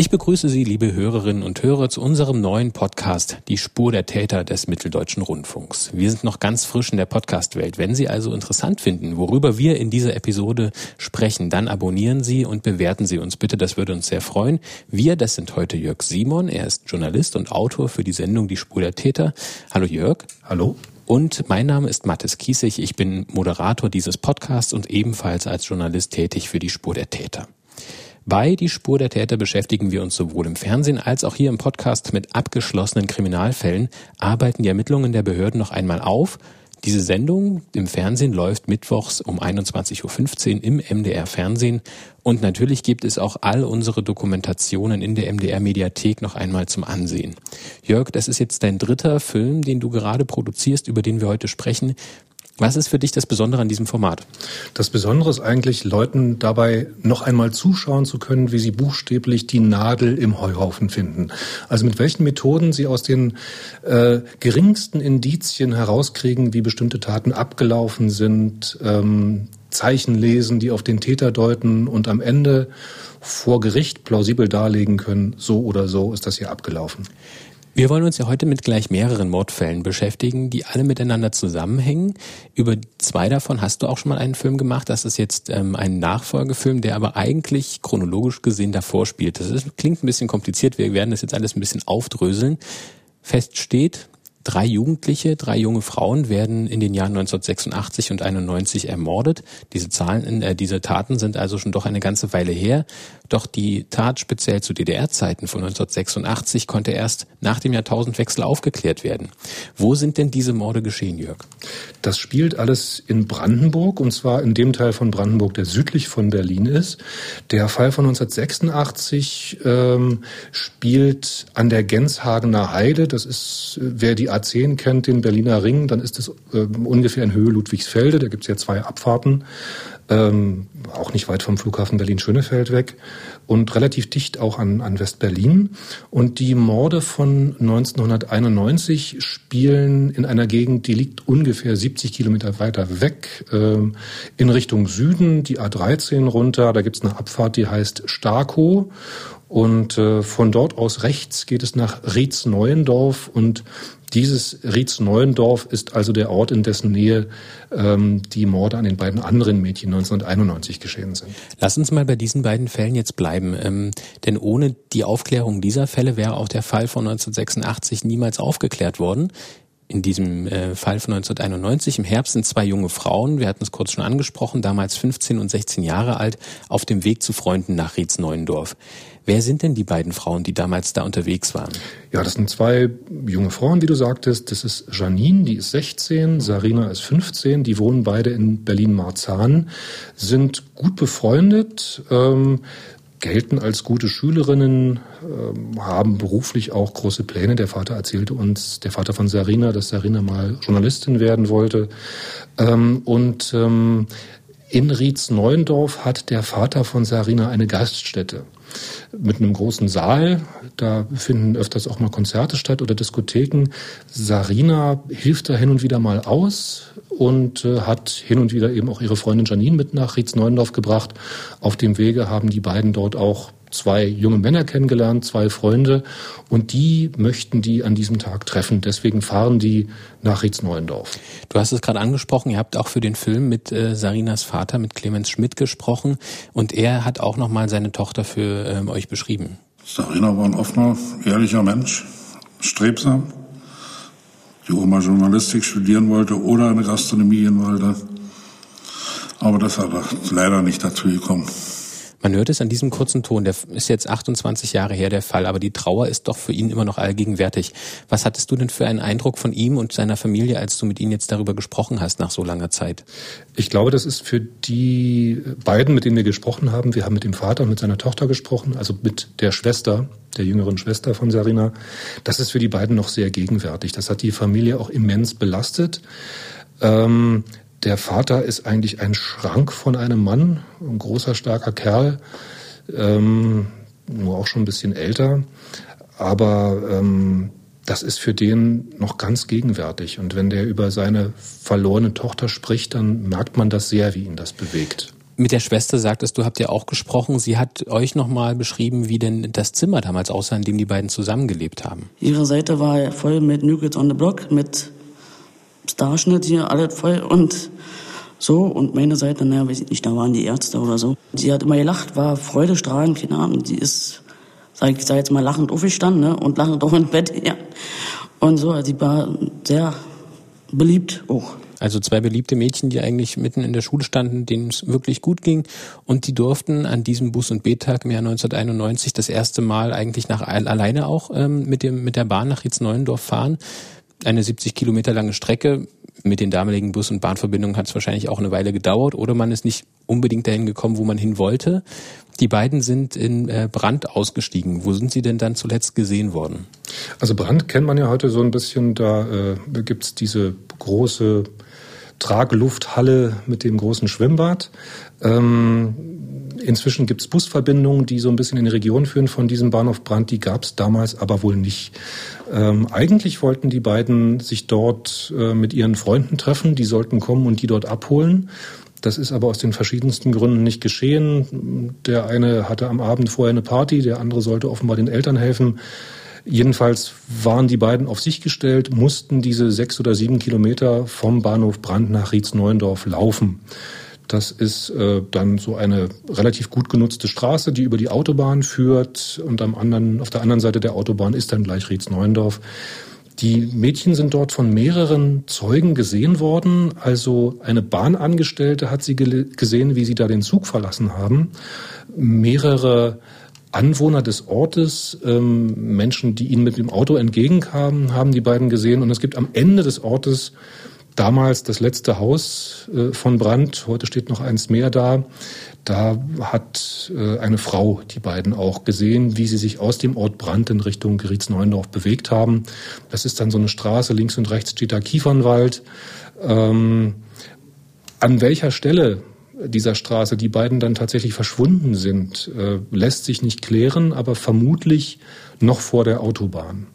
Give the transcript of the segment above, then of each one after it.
Ich begrüße Sie, liebe Hörerinnen und Hörer, zu unserem neuen Podcast Die Spur der Täter des Mitteldeutschen Rundfunks. Wir sind noch ganz frisch in der Podcast-Welt. Wenn Sie also interessant finden, worüber wir in dieser Episode sprechen, dann abonnieren Sie und bewerten Sie uns bitte. Das würde uns sehr freuen. Wir, das sind heute Jörg Simon. Er ist Journalist und Autor für die Sendung Die Spur der Täter. Hallo Jörg. Hallo. Und mein Name ist Mathis Kiesig. Ich bin Moderator dieses Podcasts und ebenfalls als Journalist tätig für die Spur der Täter. Bei Die Spur der Täter beschäftigen wir uns sowohl im Fernsehen als auch hier im Podcast mit abgeschlossenen Kriminalfällen, arbeiten die Ermittlungen der Behörden noch einmal auf. Diese Sendung im Fernsehen läuft mittwochs um 21.15 Uhr im MDR Fernsehen und natürlich gibt es auch all unsere Dokumentationen in der MDR Mediathek noch einmal zum Ansehen. Jörg, das ist jetzt dein dritter Film, den du gerade produzierst, über den wir heute sprechen. Was ist für dich das Besondere an diesem Format? Das Besondere ist eigentlich, Leuten dabei noch einmal zuschauen zu können, wie sie buchstäblich die Nadel im Heuhaufen finden. Also mit welchen Methoden sie aus den äh, geringsten Indizien herauskriegen, wie bestimmte Taten abgelaufen sind, ähm, Zeichen lesen, die auf den Täter deuten und am Ende vor Gericht plausibel darlegen können, so oder so ist das hier abgelaufen. Wir wollen uns ja heute mit gleich mehreren Mordfällen beschäftigen, die alle miteinander zusammenhängen. Über zwei davon hast du auch schon mal einen Film gemacht. Das ist jetzt ähm, ein Nachfolgefilm, der aber eigentlich chronologisch gesehen davor spielt. Das ist, klingt ein bisschen kompliziert. Wir werden das jetzt alles ein bisschen aufdröseln. Fest steht, Drei Jugendliche, drei junge Frauen werden in den Jahren 1986 und 91 ermordet. Diese Zahlen, äh, diese Taten sind also schon doch eine ganze Weile her. Doch die Tat speziell zu DDR-Zeiten von 1986 konnte erst nach dem Jahrtausendwechsel aufgeklärt werden. Wo sind denn diese Morde geschehen, Jörg? Das spielt alles in Brandenburg und zwar in dem Teil von Brandenburg, der südlich von Berlin ist. Der Fall von 1986 ähm, spielt an der Genshagener Heide. Das ist, wer die A10 kennt, den Berliner Ring, dann ist es äh, ungefähr in Höhe Ludwigsfelde. Da gibt es ja zwei Abfahrten ähm, auch nicht weit vom Flughafen Berlin-Schönefeld weg und relativ dicht auch an, an West-Berlin. Und die Morde von 1991 spielen in einer Gegend, die liegt ungefähr 70 Kilometer weiter weg, ähm, in Richtung Süden, die A13 runter. Da gibt's eine Abfahrt, die heißt Starkow. Und äh, von dort aus rechts geht es nach Rietz-Neuendorf und dieses Rietz-Neuendorf ist also der Ort, in dessen Nähe ähm, die Morde an den beiden anderen Mädchen 1991 geschehen sind. Lass uns mal bei diesen beiden Fällen jetzt bleiben. Ähm, denn ohne die Aufklärung dieser Fälle wäre auch der Fall von 1986 niemals aufgeklärt worden in diesem äh, Fall von 1991 im Herbst sind zwei junge Frauen, wir hatten es kurz schon angesprochen, damals 15 und 16 Jahre alt, auf dem Weg zu Freunden nach Rietz-Neuendorf. Wer sind denn die beiden Frauen, die damals da unterwegs waren? Ja, das sind zwei junge Frauen, wie du sagtest. Das ist Janine, die ist 16, Sarina ist 15. Die wohnen beide in Berlin-Marzahn, sind gut befreundet. Ähm, gelten als gute Schülerinnen, äh, haben beruflich auch große Pläne. Der Vater erzählte uns, der Vater von Sarina, dass Sarina mal Journalistin werden wollte. Ähm, und ähm, in Rietz-Neuendorf hat der Vater von Sarina eine Gaststätte mit einem großen Saal. Da finden öfters auch mal Konzerte statt oder Diskotheken. Sarina hilft da hin und wieder mal aus und äh, hat hin und wieder eben auch ihre Freundin Janine mit nach Rietz-Neuendorf gebracht. Auf dem Wege haben die beiden dort auch zwei junge Männer kennengelernt, zwei Freunde, und die möchten die an diesem Tag treffen. Deswegen fahren die nach Rietz-Neuendorf. Du hast es gerade angesprochen, ihr habt auch für den Film mit äh, Sarinas Vater, mit Clemens Schmidt gesprochen, und er hat auch nochmal seine Tochter für ähm, euch beschrieben. Sarina war ein offener, ehrlicher Mensch, strebsam, die Oma Journalistik studieren wollte oder eine Gastronomie in wollte. Aber das hat leider nicht dazu gekommen. Man hört es an diesem kurzen Ton, der ist jetzt 28 Jahre her der Fall, aber die Trauer ist doch für ihn immer noch allgegenwärtig. Was hattest du denn für einen Eindruck von ihm und seiner Familie, als du mit ihnen jetzt darüber gesprochen hast nach so langer Zeit? Ich glaube, das ist für die beiden, mit denen wir gesprochen haben, wir haben mit dem Vater und mit seiner Tochter gesprochen, also mit der Schwester, der jüngeren Schwester von Sarina, das ist für die beiden noch sehr gegenwärtig. Das hat die Familie auch immens belastet. Ähm, der Vater ist eigentlich ein Schrank von einem Mann, ein großer, starker Kerl, ähm, nur auch schon ein bisschen älter. Aber ähm, das ist für den noch ganz gegenwärtig. Und wenn der über seine verlorene Tochter spricht, dann merkt man das sehr, wie ihn das bewegt. Mit der Schwester sagtest du, habt ihr auch gesprochen. Sie hat euch nochmal beschrieben, wie denn das Zimmer damals aussah, in dem die beiden zusammengelebt haben. Ihre Seite war voll mit New Kids on the Block, mit Starschnitt hier, alles voll und so. Und meine Seite, naja, weiß ich nicht, da waren die Ärzte oder so. Sie hat immer gelacht, war freudestrahlend, keine Ahnung. Die ist, sag ich sag jetzt mal, lachend aufgestanden ne? und lachend auch ins Bett. Ja. Und so, also die war sehr beliebt auch. Also zwei beliebte Mädchen, die eigentlich mitten in der Schule standen, denen es wirklich gut ging. Und die durften an diesem Bus- und B-Tag im Jahr 1991 das erste Mal eigentlich nach alleine auch ähm, mit, dem, mit der Bahn nach Rietzneuendorf fahren. Eine 70 Kilometer lange Strecke. Mit den damaligen Bus- und Bahnverbindungen hat es wahrscheinlich auch eine Weile gedauert oder man ist nicht unbedingt dahin gekommen, wo man hin wollte. Die beiden sind in äh, Brand ausgestiegen. Wo sind sie denn dann zuletzt gesehen worden? Also Brand kennt man ja heute so ein bisschen. Da äh, gibt's diese große Traglufthalle mit dem großen Schwimmbad. Ähm, inzwischen gibt es Busverbindungen, die so ein bisschen in die Region führen von diesem Bahnhof Brand. Die gab es damals aber wohl nicht. Ähm, eigentlich wollten die beiden sich dort äh, mit ihren Freunden treffen. Die sollten kommen und die dort abholen. Das ist aber aus den verschiedensten Gründen nicht geschehen. Der eine hatte am Abend vorher eine Party, der andere sollte offenbar den Eltern helfen. Jedenfalls waren die beiden auf sich gestellt, mussten diese sechs oder sieben Kilometer vom Bahnhof Brand nach Rietz-Neuendorf laufen. Das ist äh, dann so eine relativ gut genutzte Straße, die über die Autobahn führt und am anderen, auf der anderen Seite der Autobahn ist dann gleich Rietz-Neuendorf. Die Mädchen sind dort von mehreren Zeugen gesehen worden. Also eine Bahnangestellte hat sie gesehen, wie sie da den Zug verlassen haben. Mehrere Anwohner des Ortes, ähm, Menschen, die ihnen mit dem Auto entgegenkamen, haben die beiden gesehen. Und es gibt am Ende des Ortes damals das letzte Haus äh, von Brand. Heute steht noch eins mehr da. Da hat äh, eine Frau die beiden auch gesehen, wie sie sich aus dem Ort Brand in Richtung Gerietz-Neuendorf bewegt haben. Das ist dann so eine Straße. Links und rechts steht da Kiefernwald. Ähm, an welcher Stelle dieser Straße die beiden dann tatsächlich verschwunden sind, äh, lässt sich nicht klären, aber vermutlich noch vor der Autobahn.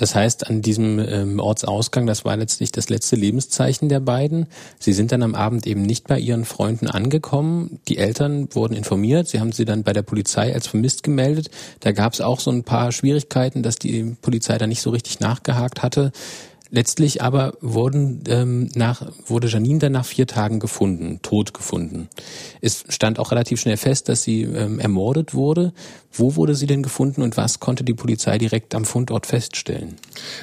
Das heißt, an diesem ähm, Ortsausgang, das war letztlich das letzte Lebenszeichen der beiden. Sie sind dann am Abend eben nicht bei ihren Freunden angekommen. Die Eltern wurden informiert. Sie haben sie dann bei der Polizei als vermisst gemeldet. Da gab es auch so ein paar Schwierigkeiten, dass die Polizei da nicht so richtig nachgehakt hatte. Letztlich aber wurden, ähm, nach, wurde Janine dann nach vier Tagen gefunden, tot gefunden. Es stand auch relativ schnell fest, dass sie ähm, ermordet wurde. Wo wurde sie denn gefunden und was konnte die Polizei direkt am Fundort feststellen?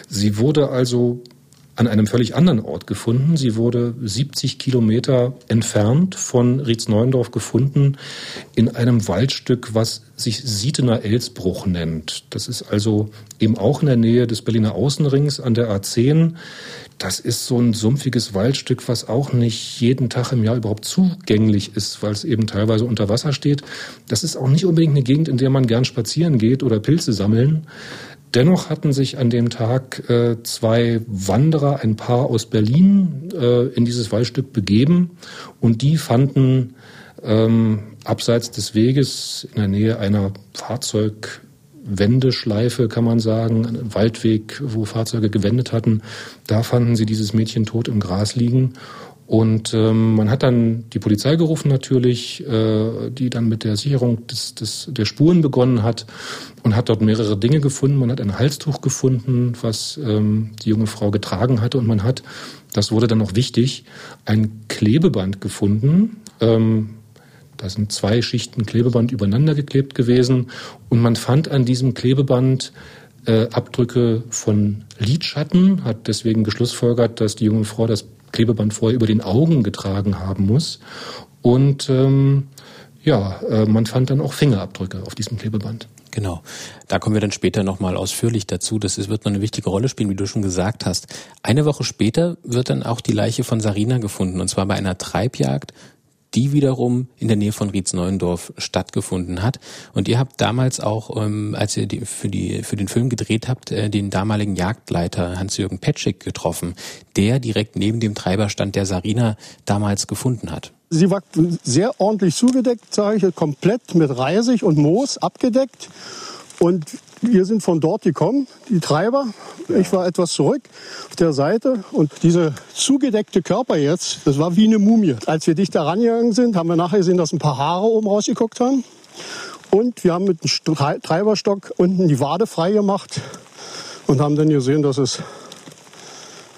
Sie wurde also an einem völlig anderen Ort gefunden. Sie wurde 70 Kilometer entfernt von Rietz-Neuendorf gefunden in einem Waldstück, was sich Sietener Elsbruch nennt. Das ist also eben auch in der Nähe des Berliner Außenrings an der A10. Das ist so ein sumpfiges Waldstück, was auch nicht jeden Tag im Jahr überhaupt zugänglich ist, weil es eben teilweise unter Wasser steht. Das ist auch nicht unbedingt eine Gegend, in der man gern spazieren geht oder Pilze sammeln. Dennoch hatten sich an dem Tag äh, zwei Wanderer, ein Paar aus Berlin, äh, in dieses Waldstück begeben und die fanden ähm, abseits des Weges in der Nähe einer Fahrzeugwendeschleife, kann man sagen, ein Waldweg, wo Fahrzeuge gewendet hatten, da fanden sie dieses Mädchen tot im Gras liegen und ähm, man hat dann die Polizei gerufen natürlich, äh, die dann mit der Sicherung des, des, der Spuren begonnen hat und hat dort mehrere Dinge gefunden. Man hat ein Halstuch gefunden, was ähm, die junge Frau getragen hatte. Und man hat, das wurde dann auch wichtig, ein Klebeband gefunden. Ähm, da sind zwei Schichten Klebeband übereinander geklebt gewesen. Und man fand an diesem Klebeband äh, Abdrücke von Lidschatten, hat deswegen geschlussfolgert, dass die junge Frau das Klebeband vorher über den Augen getragen haben muss. Und ähm, ja, äh, man fand dann auch Fingerabdrücke auf diesem Klebeband. Genau. Da kommen wir dann später nochmal ausführlich dazu. Das wird noch eine wichtige Rolle spielen, wie du schon gesagt hast. Eine Woche später wird dann auch die Leiche von Sarina gefunden, und zwar bei einer Treibjagd die wiederum in der Nähe von Rietz-Neuendorf stattgefunden hat. Und ihr habt damals auch, ähm, als ihr die, für, die, für den Film gedreht habt, äh, den damaligen Jagdleiter Hans-Jürgen Petschik getroffen, der direkt neben dem Treiberstand der Sarina damals gefunden hat. Sie war sehr ordentlich zugedeckt, sage ich, komplett mit Reisig und Moos abgedeckt. Und wir sind von dort gekommen, die Treiber. Ich war etwas zurück auf der Seite und dieser zugedeckte Körper jetzt, das war wie eine Mumie. Als wir dicht da rangegangen sind, haben wir nachher gesehen, dass ein paar Haare oben rausgeguckt haben. Und wir haben mit dem Treiberstock unten die Wade frei gemacht und haben dann gesehen, dass es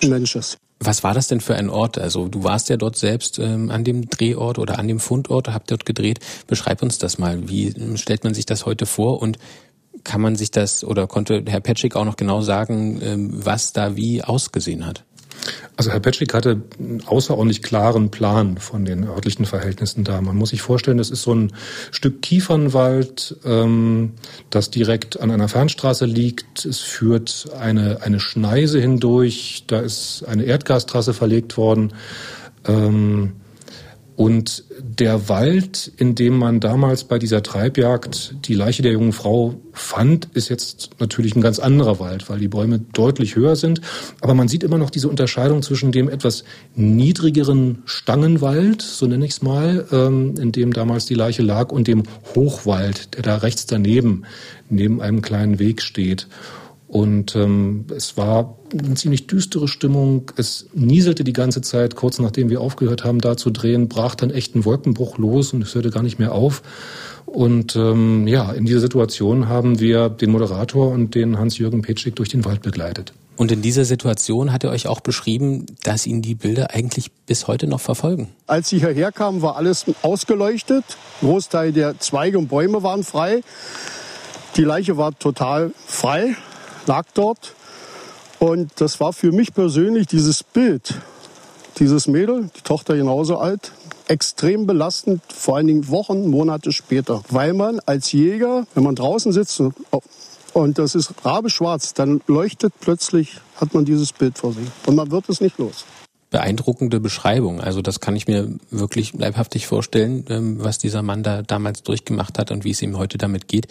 ein Mensch ist. Was war das denn für ein Ort? Also du warst ja dort selbst ähm, an dem Drehort oder an dem Fundort, habt dort gedreht. Beschreib uns das mal. Wie stellt man sich das heute vor und kann man sich das oder konnte Herr Petschik auch noch genau sagen, ähm, was da wie ausgesehen hat? Also Herr Petschik hatte einen außerordentlich klaren Plan von den örtlichen Verhältnissen da. Man muss sich vorstellen, das ist so ein Stück Kiefernwald, ähm, das direkt an einer Fernstraße liegt. Es führt eine, eine Schneise hindurch, da ist eine Erdgastrasse verlegt worden. Ähm, und der Wald, in dem man damals bei dieser Treibjagd die Leiche der jungen Frau fand, ist jetzt natürlich ein ganz anderer Wald, weil die Bäume deutlich höher sind. Aber man sieht immer noch diese Unterscheidung zwischen dem etwas niedrigeren Stangenwald, so nenne ich es mal, ähm, in dem damals die Leiche lag, und dem Hochwald, der da rechts daneben, neben einem kleinen Weg steht. Und ähm, es war eine ziemlich düstere Stimmung. Es nieselte die ganze Zeit. Kurz nachdem wir aufgehört haben, da zu drehen, brach dann echt ein Wolkenbruch los und es hörte gar nicht mehr auf. Und ähm, ja, in dieser Situation haben wir den Moderator und den Hans-Jürgen Petschik durch den Wald begleitet. Und in dieser Situation hat er euch auch beschrieben, dass ihn die Bilder eigentlich bis heute noch verfolgen. Als sie hierher kamen, war alles ausgeleuchtet. Großteil der Zweige und Bäume waren frei. Die Leiche war total frei lag dort. Und das war für mich persönlich dieses Bild, dieses Mädel, die Tochter genauso alt, extrem belastend, vor allen Dingen Wochen, Monate später. Weil man als Jäger, wenn man draußen sitzt und das ist rabeschwarz, dann leuchtet plötzlich, hat man dieses Bild vor sich. Und man wird es nicht los beeindruckende Beschreibung. Also das kann ich mir wirklich leibhaftig vorstellen, ähm, was dieser Mann da damals durchgemacht hat und wie es ihm heute damit geht.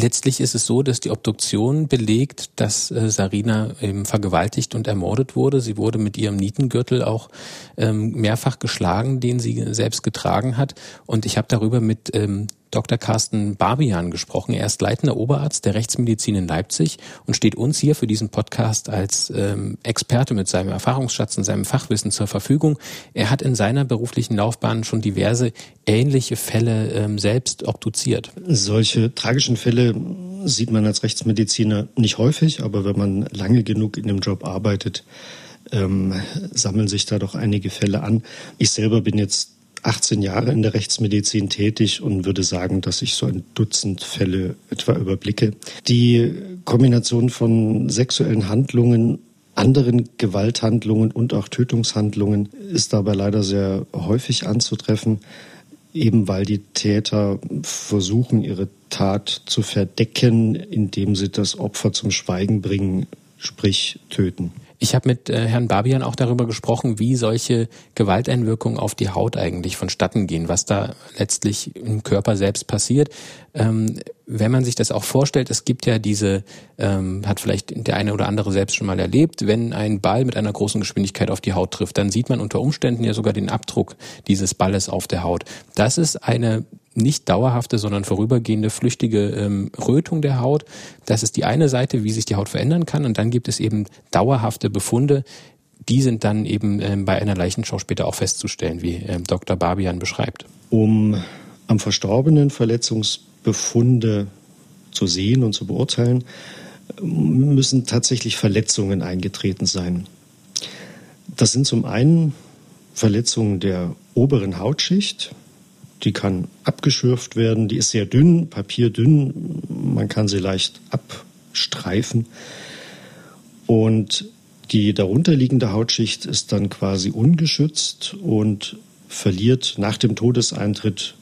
Letztlich ist es so, dass die Obduktion belegt, dass äh, Sarina eben vergewaltigt und ermordet wurde. Sie wurde mit ihrem Nietengürtel auch ähm, mehrfach geschlagen, den sie selbst getragen hat. Und ich habe darüber mit ähm, Dr. Carsten Barbian gesprochen. Er ist leitender Oberarzt der Rechtsmedizin in Leipzig und steht uns hier für diesen Podcast als ähm, Experte mit seinem Erfahrungsschatz und seinem Fachwissen zur Verfügung. Er hat in seiner beruflichen Laufbahn schon diverse ähnliche Fälle ähm, selbst obduziert. Solche tragischen Fälle sieht man als Rechtsmediziner nicht häufig, aber wenn man lange genug in dem Job arbeitet, ähm, sammeln sich da doch einige Fälle an. Ich selber bin jetzt 18 Jahre in der Rechtsmedizin tätig und würde sagen, dass ich so ein Dutzend Fälle etwa überblicke. Die Kombination von sexuellen Handlungen, anderen Gewalthandlungen und auch Tötungshandlungen ist dabei leider sehr häufig anzutreffen, eben weil die Täter versuchen, ihre Tat zu verdecken, indem sie das Opfer zum Schweigen bringen, sprich töten. Ich habe mit äh, Herrn Babian auch darüber gesprochen, wie solche Gewalteinwirkungen auf die Haut eigentlich vonstatten gehen, was da letztlich im Körper selbst passiert. Ähm, wenn man sich das auch vorstellt, es gibt ja diese, ähm, hat vielleicht der eine oder andere selbst schon mal erlebt, wenn ein Ball mit einer großen Geschwindigkeit auf die Haut trifft, dann sieht man unter Umständen ja sogar den Abdruck dieses Balles auf der Haut. Das ist eine nicht dauerhafte, sondern vorübergehende flüchtige ähm, Rötung der Haut. Das ist die eine Seite, wie sich die Haut verändern kann. Und dann gibt es eben dauerhafte Befunde, die sind dann eben ähm, bei einer Leichenschau später auch festzustellen, wie ähm, Dr. Barbian beschreibt. Um am Verstorbenen Verletzungsbefunde zu sehen und zu beurteilen, müssen tatsächlich Verletzungen eingetreten sein. Das sind zum einen Verletzungen der oberen Hautschicht, die kann abgeschürft werden, die ist sehr dünn, papierdünn, man kann sie leicht abstreifen. Und die darunterliegende Hautschicht ist dann quasi ungeschützt und verliert nach dem Todeseintritt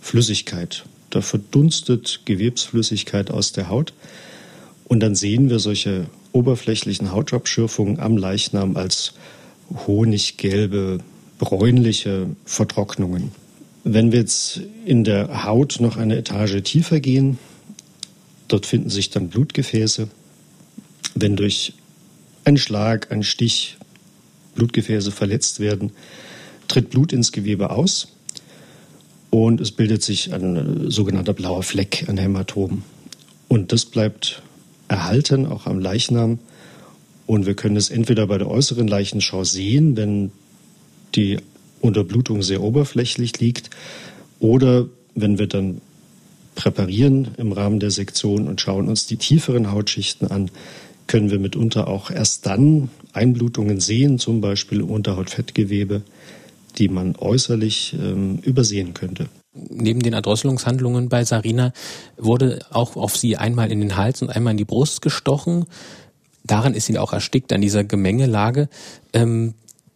Flüssigkeit. Da verdunstet Gewebsflüssigkeit aus der Haut. Und dann sehen wir solche oberflächlichen Hautabschürfungen am Leichnam als honiggelbe, bräunliche Vertrocknungen. Wenn wir jetzt in der Haut noch eine Etage tiefer gehen, dort finden sich dann Blutgefäße. Wenn durch einen Schlag, einen Stich Blutgefäße verletzt werden, tritt Blut ins Gewebe aus und es bildet sich ein sogenannter blauer Fleck, ein Hämatom. Und das bleibt erhalten, auch am Leichnam. Und wir können es entweder bei der äußeren Leichenschau sehen, wenn die Unterblutung sehr oberflächlich liegt, oder wenn wir dann präparieren im Rahmen der Sektion und schauen uns die tieferen Hautschichten an, können wir mitunter auch erst dann Einblutungen sehen, zum Beispiel im Unterhautfettgewebe, die man äußerlich ähm, übersehen könnte. Neben den Erdrosselungshandlungen bei Sarina wurde auch auf sie einmal in den Hals und einmal in die Brust gestochen. Daran ist sie auch erstickt an dieser Gemengelage. Ähm,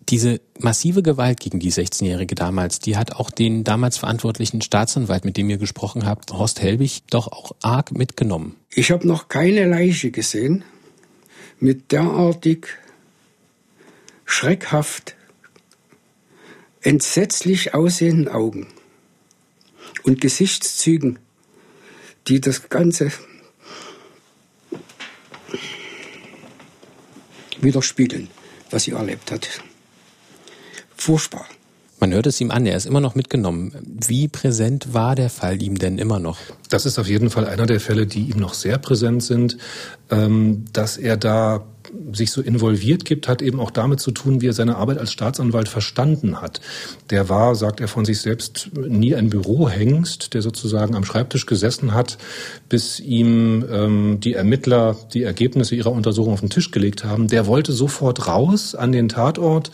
diese massive Gewalt gegen die 16-Jährige damals, die hat auch den damals verantwortlichen Staatsanwalt, mit dem ihr gesprochen habt, Horst Helbig, doch auch arg mitgenommen. Ich habe noch keine Leiche gesehen mit derartig schreckhaft, entsetzlich aussehenden Augen und Gesichtszügen, die das Ganze widerspiegeln, was sie erlebt hat. Furchtbar. Man hört es ihm an, er ist immer noch mitgenommen. Wie präsent war der Fall ihm denn immer noch? Das ist auf jeden Fall einer der Fälle, die ihm noch sehr präsent sind, ähm, dass er da sich so involviert gibt, hat eben auch damit zu tun, wie er seine Arbeit als Staatsanwalt verstanden hat. Der war, sagt er von sich selbst, nie ein Bürohengst, der sozusagen am Schreibtisch gesessen hat, bis ihm ähm, die Ermittler die Ergebnisse ihrer Untersuchung auf den Tisch gelegt haben. Der wollte sofort raus an den Tatort.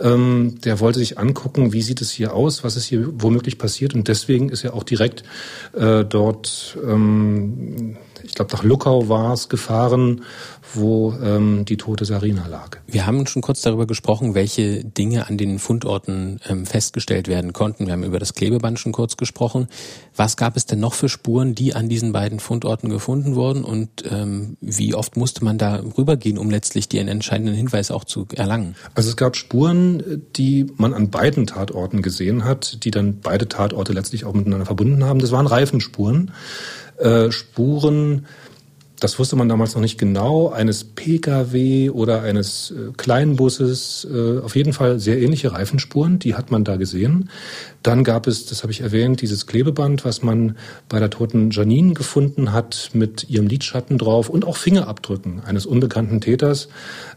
Ähm, der wollte sich angucken, wie sieht es hier aus, was ist hier womöglich passiert. Und deswegen ist er auch direkt äh, dort ähm, ich glaube nach Luckau war es, gefahren, wo ähm, die tote Sarina lag. Wir haben schon kurz darüber gesprochen, welche Dinge an den Fundorten ähm, festgestellt werden konnten. Wir haben über das Klebeband schon kurz gesprochen. Was gab es denn noch für Spuren, die an diesen beiden Fundorten gefunden wurden und ähm, wie oft musste man da rübergehen, um letztlich den entscheidenden Hinweis auch zu erlangen? Also es gab Spuren, die man an beiden Tatorten gesehen hat, die dann beide Tatorte letztlich auch miteinander verbunden haben. Das waren Reifenspuren. Äh, Spuren, das wusste man damals noch nicht genau, eines Pkw oder eines äh, Kleinbusses, äh, auf jeden Fall sehr ähnliche Reifenspuren, die hat man da gesehen. Dann gab es, das habe ich erwähnt, dieses Klebeband, was man bei der toten Janine gefunden hat mit ihrem Lidschatten drauf und auch Fingerabdrücken eines unbekannten Täters.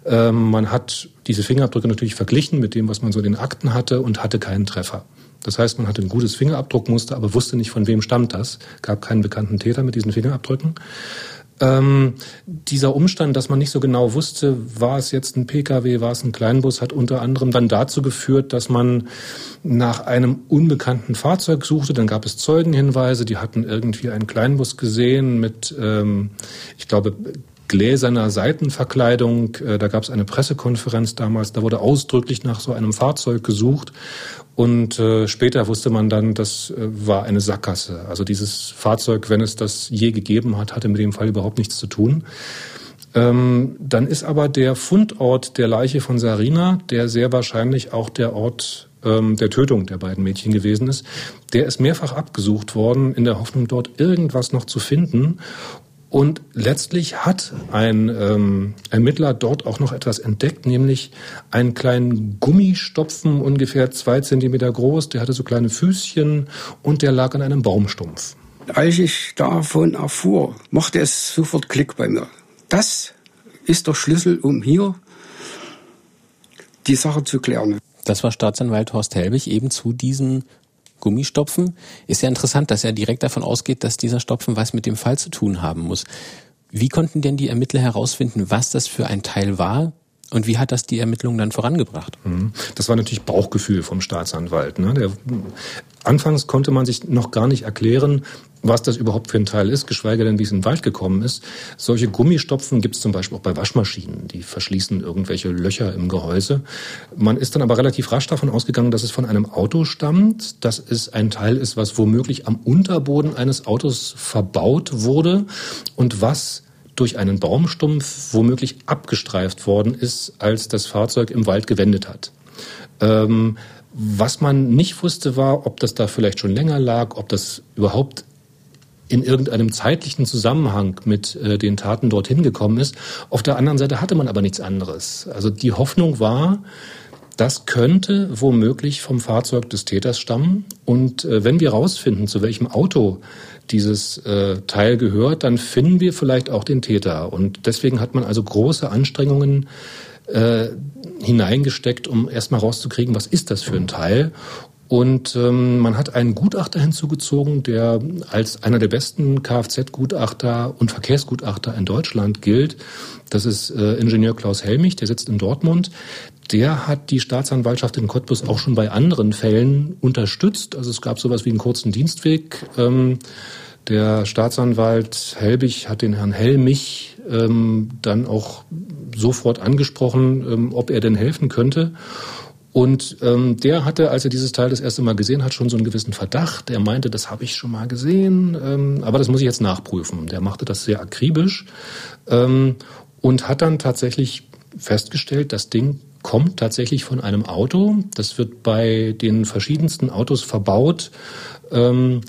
Ähm, man hat diese Fingerabdrücke natürlich verglichen mit dem, was man so in den Akten hatte und hatte keinen Treffer. Das heißt, man hatte ein gutes Fingerabdruckmuster, aber wusste nicht, von wem stammt das. Gab keinen bekannten Täter mit diesen Fingerabdrücken. Ähm, dieser Umstand, dass man nicht so genau wusste, war es jetzt ein Pkw, war es ein Kleinbus, hat unter anderem dann dazu geführt, dass man nach einem unbekannten Fahrzeug suchte. Dann gab es Zeugenhinweise, die hatten irgendwie einen Kleinbus gesehen mit, ähm, ich glaube, gläserner Seitenverkleidung. Äh, da gab es eine Pressekonferenz damals, da wurde ausdrücklich nach so einem Fahrzeug gesucht. Und äh, später wusste man dann, das äh, war eine Sackgasse. Also dieses Fahrzeug, wenn es das je gegeben hat, hatte mit dem Fall überhaupt nichts zu tun. Ähm, dann ist aber der Fundort der Leiche von Sarina, der sehr wahrscheinlich auch der Ort ähm, der Tötung der beiden Mädchen gewesen ist, der ist mehrfach abgesucht worden, in der Hoffnung, dort irgendwas noch zu finden. Und letztlich hat ein ähm, Ermittler dort auch noch etwas entdeckt, nämlich einen kleinen Gummistopfen, ungefähr zwei Zentimeter groß. Der hatte so kleine Füßchen und der lag an einem Baumstumpf. Als ich davon erfuhr, machte es sofort Klick bei mir. Das ist der Schlüssel, um hier die Sache zu klären. Das war Staatsanwalt Horst Helbig eben zu diesem Gummistopfen. Ist ja interessant, dass er direkt davon ausgeht, dass dieser Stopfen was mit dem Fall zu tun haben muss. Wie konnten denn die Ermittler herausfinden, was das für ein Teil war? Und wie hat das die Ermittlungen dann vorangebracht? Mhm. Das war natürlich Bauchgefühl vom Staatsanwalt. Ne? Der, anfangs konnte man sich noch gar nicht erklären, was das überhaupt für ein Teil ist, geschweige denn, wie es in den Wald gekommen ist. Solche Gummistopfen gibt es zum Beispiel auch bei Waschmaschinen. Die verschließen irgendwelche Löcher im Gehäuse. Man ist dann aber relativ rasch davon ausgegangen, dass es von einem Auto stammt, dass es ein Teil ist, was womöglich am Unterboden eines Autos verbaut wurde und was durch einen Baumstumpf womöglich abgestreift worden ist, als das Fahrzeug im Wald gewendet hat. Ähm, was man nicht wusste, war, ob das da vielleicht schon länger lag, ob das überhaupt in irgendeinem zeitlichen Zusammenhang mit äh, den Taten dorthin gekommen ist. Auf der anderen Seite hatte man aber nichts anderes. Also die Hoffnung war, Das könnte womöglich vom Fahrzeug des Täters stammen. Und äh, wenn wir herausfinden, zu welchem Auto dieses äh, Teil gehört, dann finden wir vielleicht auch den Täter. Und deswegen hat man also große Anstrengungen äh, hineingesteckt, um erstmal rauszukriegen, was ist das für ein Teil. Und ähm, man hat einen Gutachter hinzugezogen, der als einer der besten Kfz-Gutachter und Verkehrsgutachter in Deutschland gilt. Das ist äh, Ingenieur Klaus Helmich, der sitzt in Dortmund. Der hat die Staatsanwaltschaft in Cottbus auch schon bei anderen Fällen unterstützt. Also es gab sowas wie einen kurzen Dienstweg. Ähm, der Staatsanwalt Helbig hat den Herrn Helmich ähm, dann auch sofort angesprochen, ähm, ob er denn helfen könnte. Und ähm, der hatte, als er dieses Teil das erste Mal gesehen hat, schon so einen gewissen Verdacht. Er meinte, das habe ich schon mal gesehen, ähm, aber das muss ich jetzt nachprüfen. Der machte das sehr akribisch ähm, und hat dann tatsächlich festgestellt, das Ding kommt tatsächlich von einem Auto. Das wird bei den verschiedensten Autos verbaut. Ähm,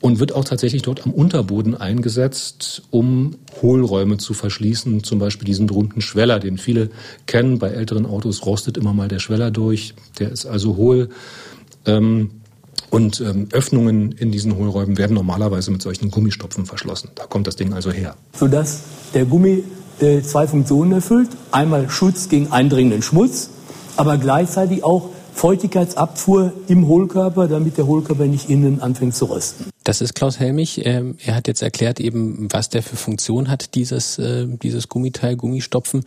und wird auch tatsächlich dort am Unterboden eingesetzt, um Hohlräume zu verschließen, zum Beispiel diesen berühmten Schweller, den viele kennen. Bei älteren Autos rostet immer mal der Schweller durch, der ist also hohl. Ähm, und ähm, Öffnungen in diesen Hohlräumen werden normalerweise mit solchen Gummistopfen verschlossen. Da kommt das Ding also her. Sodass der Gummi äh, zwei Funktionen erfüllt. Einmal Schutz gegen eindringenden Schmutz, aber gleichzeitig auch Feuchtigkeitsabfuhr im Hohlkörper, damit der Hohlkörper nicht innen anfängt zu rösten. Das ist Klaus Helmich. Ähm, er hat jetzt erklärt eben, was der für Funktion hat, dieses, äh, dieses Gummiteil, Gummistopfen.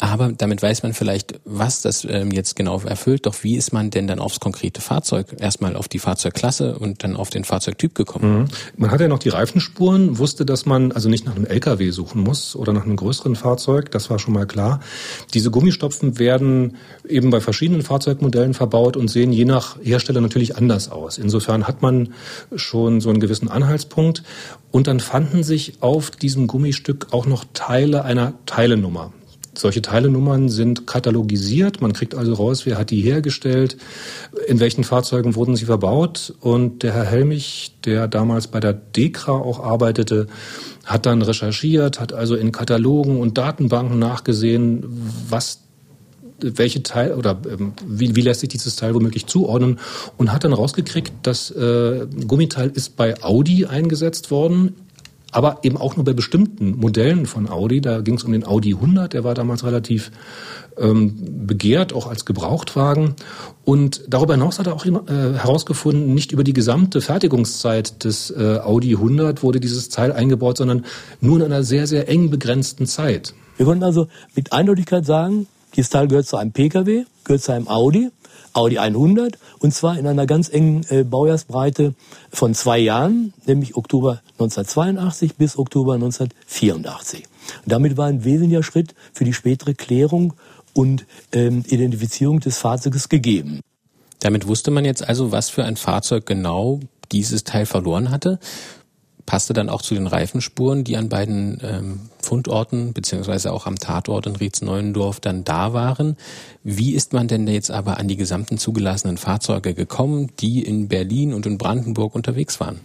Aber damit weiß man vielleicht, was das ähm, jetzt genau erfüllt. Doch wie ist man denn dann aufs konkrete Fahrzeug, erstmal auf die Fahrzeugklasse und dann auf den Fahrzeugtyp gekommen? Mhm. Man hat ja noch die Reifenspuren, wusste, dass man also nicht nach einem LKW suchen muss oder nach einem größeren Fahrzeug. Das war schon mal klar. Diese Gummistopfen werden eben bei verschiedenen Fahrzeugmodellen verbaut und sehen je nach Hersteller natürlich anders aus. Insofern hat man schon so einen gewissen Anhaltspunkt. Und dann fanden sich auf diesem Gummistück auch noch Teile einer Teilenummer. Solche Teilenummern sind katalogisiert. Man kriegt also raus, wer hat die hergestellt, in welchen Fahrzeugen wurden sie verbaut. Und der Herr Helmich, der damals bei der DEKRA auch arbeitete, hat dann recherchiert, hat also in Katalogen und Datenbanken nachgesehen, was welche Teil oder ähm, wie, wie lässt sich dieses Teil womöglich zuordnen und hat dann rausgekriegt, das äh, Gummiteil ist bei Audi eingesetzt worden aber eben auch nur bei bestimmten Modellen von Audi. Da ging es um den Audi 100, der war damals relativ ähm, begehrt, auch als Gebrauchtwagen. Und darüber hinaus hat er auch äh, herausgefunden, nicht über die gesamte Fertigungszeit des äh, Audi 100 wurde dieses Teil eingebaut, sondern nur in einer sehr, sehr eng begrenzten Zeit. Wir konnten also mit Eindeutigkeit sagen, dieses Teil gehört zu einem Pkw, gehört zu einem Audi Audi 100 und zwar in einer ganz engen äh, Baujahrsbreite von zwei Jahren, nämlich Oktober 1982 bis Oktober 1984. Und damit war ein wesentlicher Schritt für die spätere Klärung und ähm, Identifizierung des Fahrzeuges gegeben. Damit wusste man jetzt also, was für ein Fahrzeug genau dieses Teil verloren hatte passte dann auch zu den Reifenspuren, die an beiden ähm, Fundorten beziehungsweise auch am Tatort in Rietz-Neuendorf dann da waren. Wie ist man denn jetzt aber an die gesamten zugelassenen Fahrzeuge gekommen, die in Berlin und in Brandenburg unterwegs waren?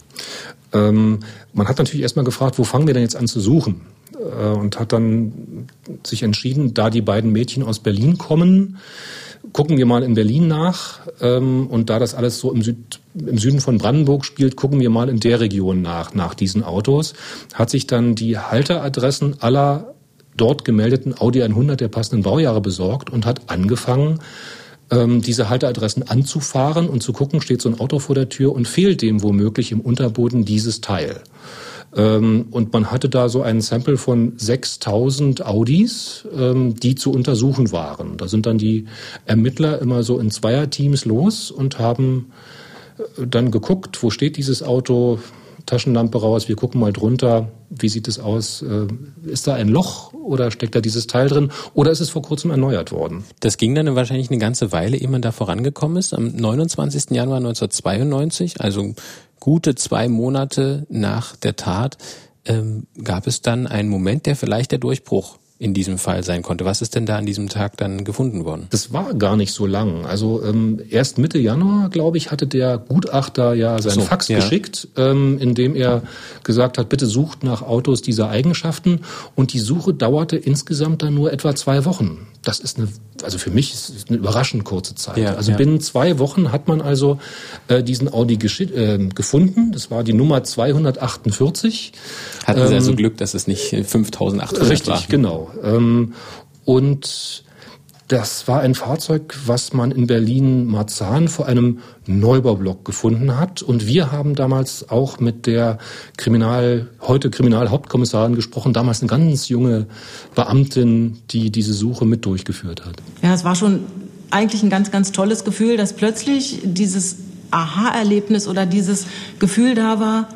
Ähm, man hat natürlich erstmal gefragt, wo fangen wir denn jetzt an zu suchen? Äh, und hat dann sich entschieden, da die beiden Mädchen aus Berlin kommen, gucken wir mal in Berlin nach. Ähm, und da das alles so im, Süd, im Süden von Brandenburg spielt, gucken wir mal in der Region nach, nach diesen Autos. Hat sich dann die Halteradressen aller dort gemeldeten Audi 100 der passenden Baujahre besorgt und hat angefangen, ähm, diese Halteadressen anzufahren und zu gucken, steht so ein Auto vor der Tür und fehlt dem womöglich im Unterboden dieses Teil. Ähm, und man hatte da so ein Sample von 6000 Audis, ähm, die zu untersuchen waren. Da sind dann die Ermittler immer so in Zweierteams los und haben äh, dann geguckt, wo steht dieses Auto, Taschenlampe raus, wir gucken mal drunter, wie sieht es aus, äh, ist da ein Loch oder steckt da dieses Teil drin oder ist es vor kurzem erneuert worden? Das ging dann wahrscheinlich eine ganze Weile, ehe man da vorangekommen ist. Am 29. Januar 1992, also gute zwei Monate nach der Tat ähm, gab es dann einen Moment, der vielleicht der Durchbruch in diesem Fall sein konnte. Was ist denn da an diesem Tag dann gefunden worden? Das war gar nicht so lang. Also ähm, erst Mitte Januar, glaube ich, hatte der Gutachter ja seinen so, Fax ja. geschickt, ähm, in dem er gesagt hat, bitte sucht nach Autos dieser Eigenschaften. Und die Suche dauerte insgesamt dann nur etwa zwei Wochen. Das ist eine also für mich ist es eine überraschend kurze Zeit. Ja, also ja. binnen zwei Wochen hat man also äh, diesen Audi äh, gefunden. Das war die Nummer 248. Hatten Sie also Glück, dass es nicht 5800 Richtig, war. genau. Ähm, und das war ein Fahrzeug, was man in Berlin-Marzahn vor einem Neubaublock gefunden hat. Und wir haben damals auch mit der Kriminal, heute Kriminalhauptkommissarin gesprochen, damals eine ganz junge Beamtin, die diese Suche mit durchgeführt hat. Ja, es war schon eigentlich ein ganz, ganz tolles Gefühl, dass plötzlich dieses Aha-Erlebnis oder dieses Gefühl da war,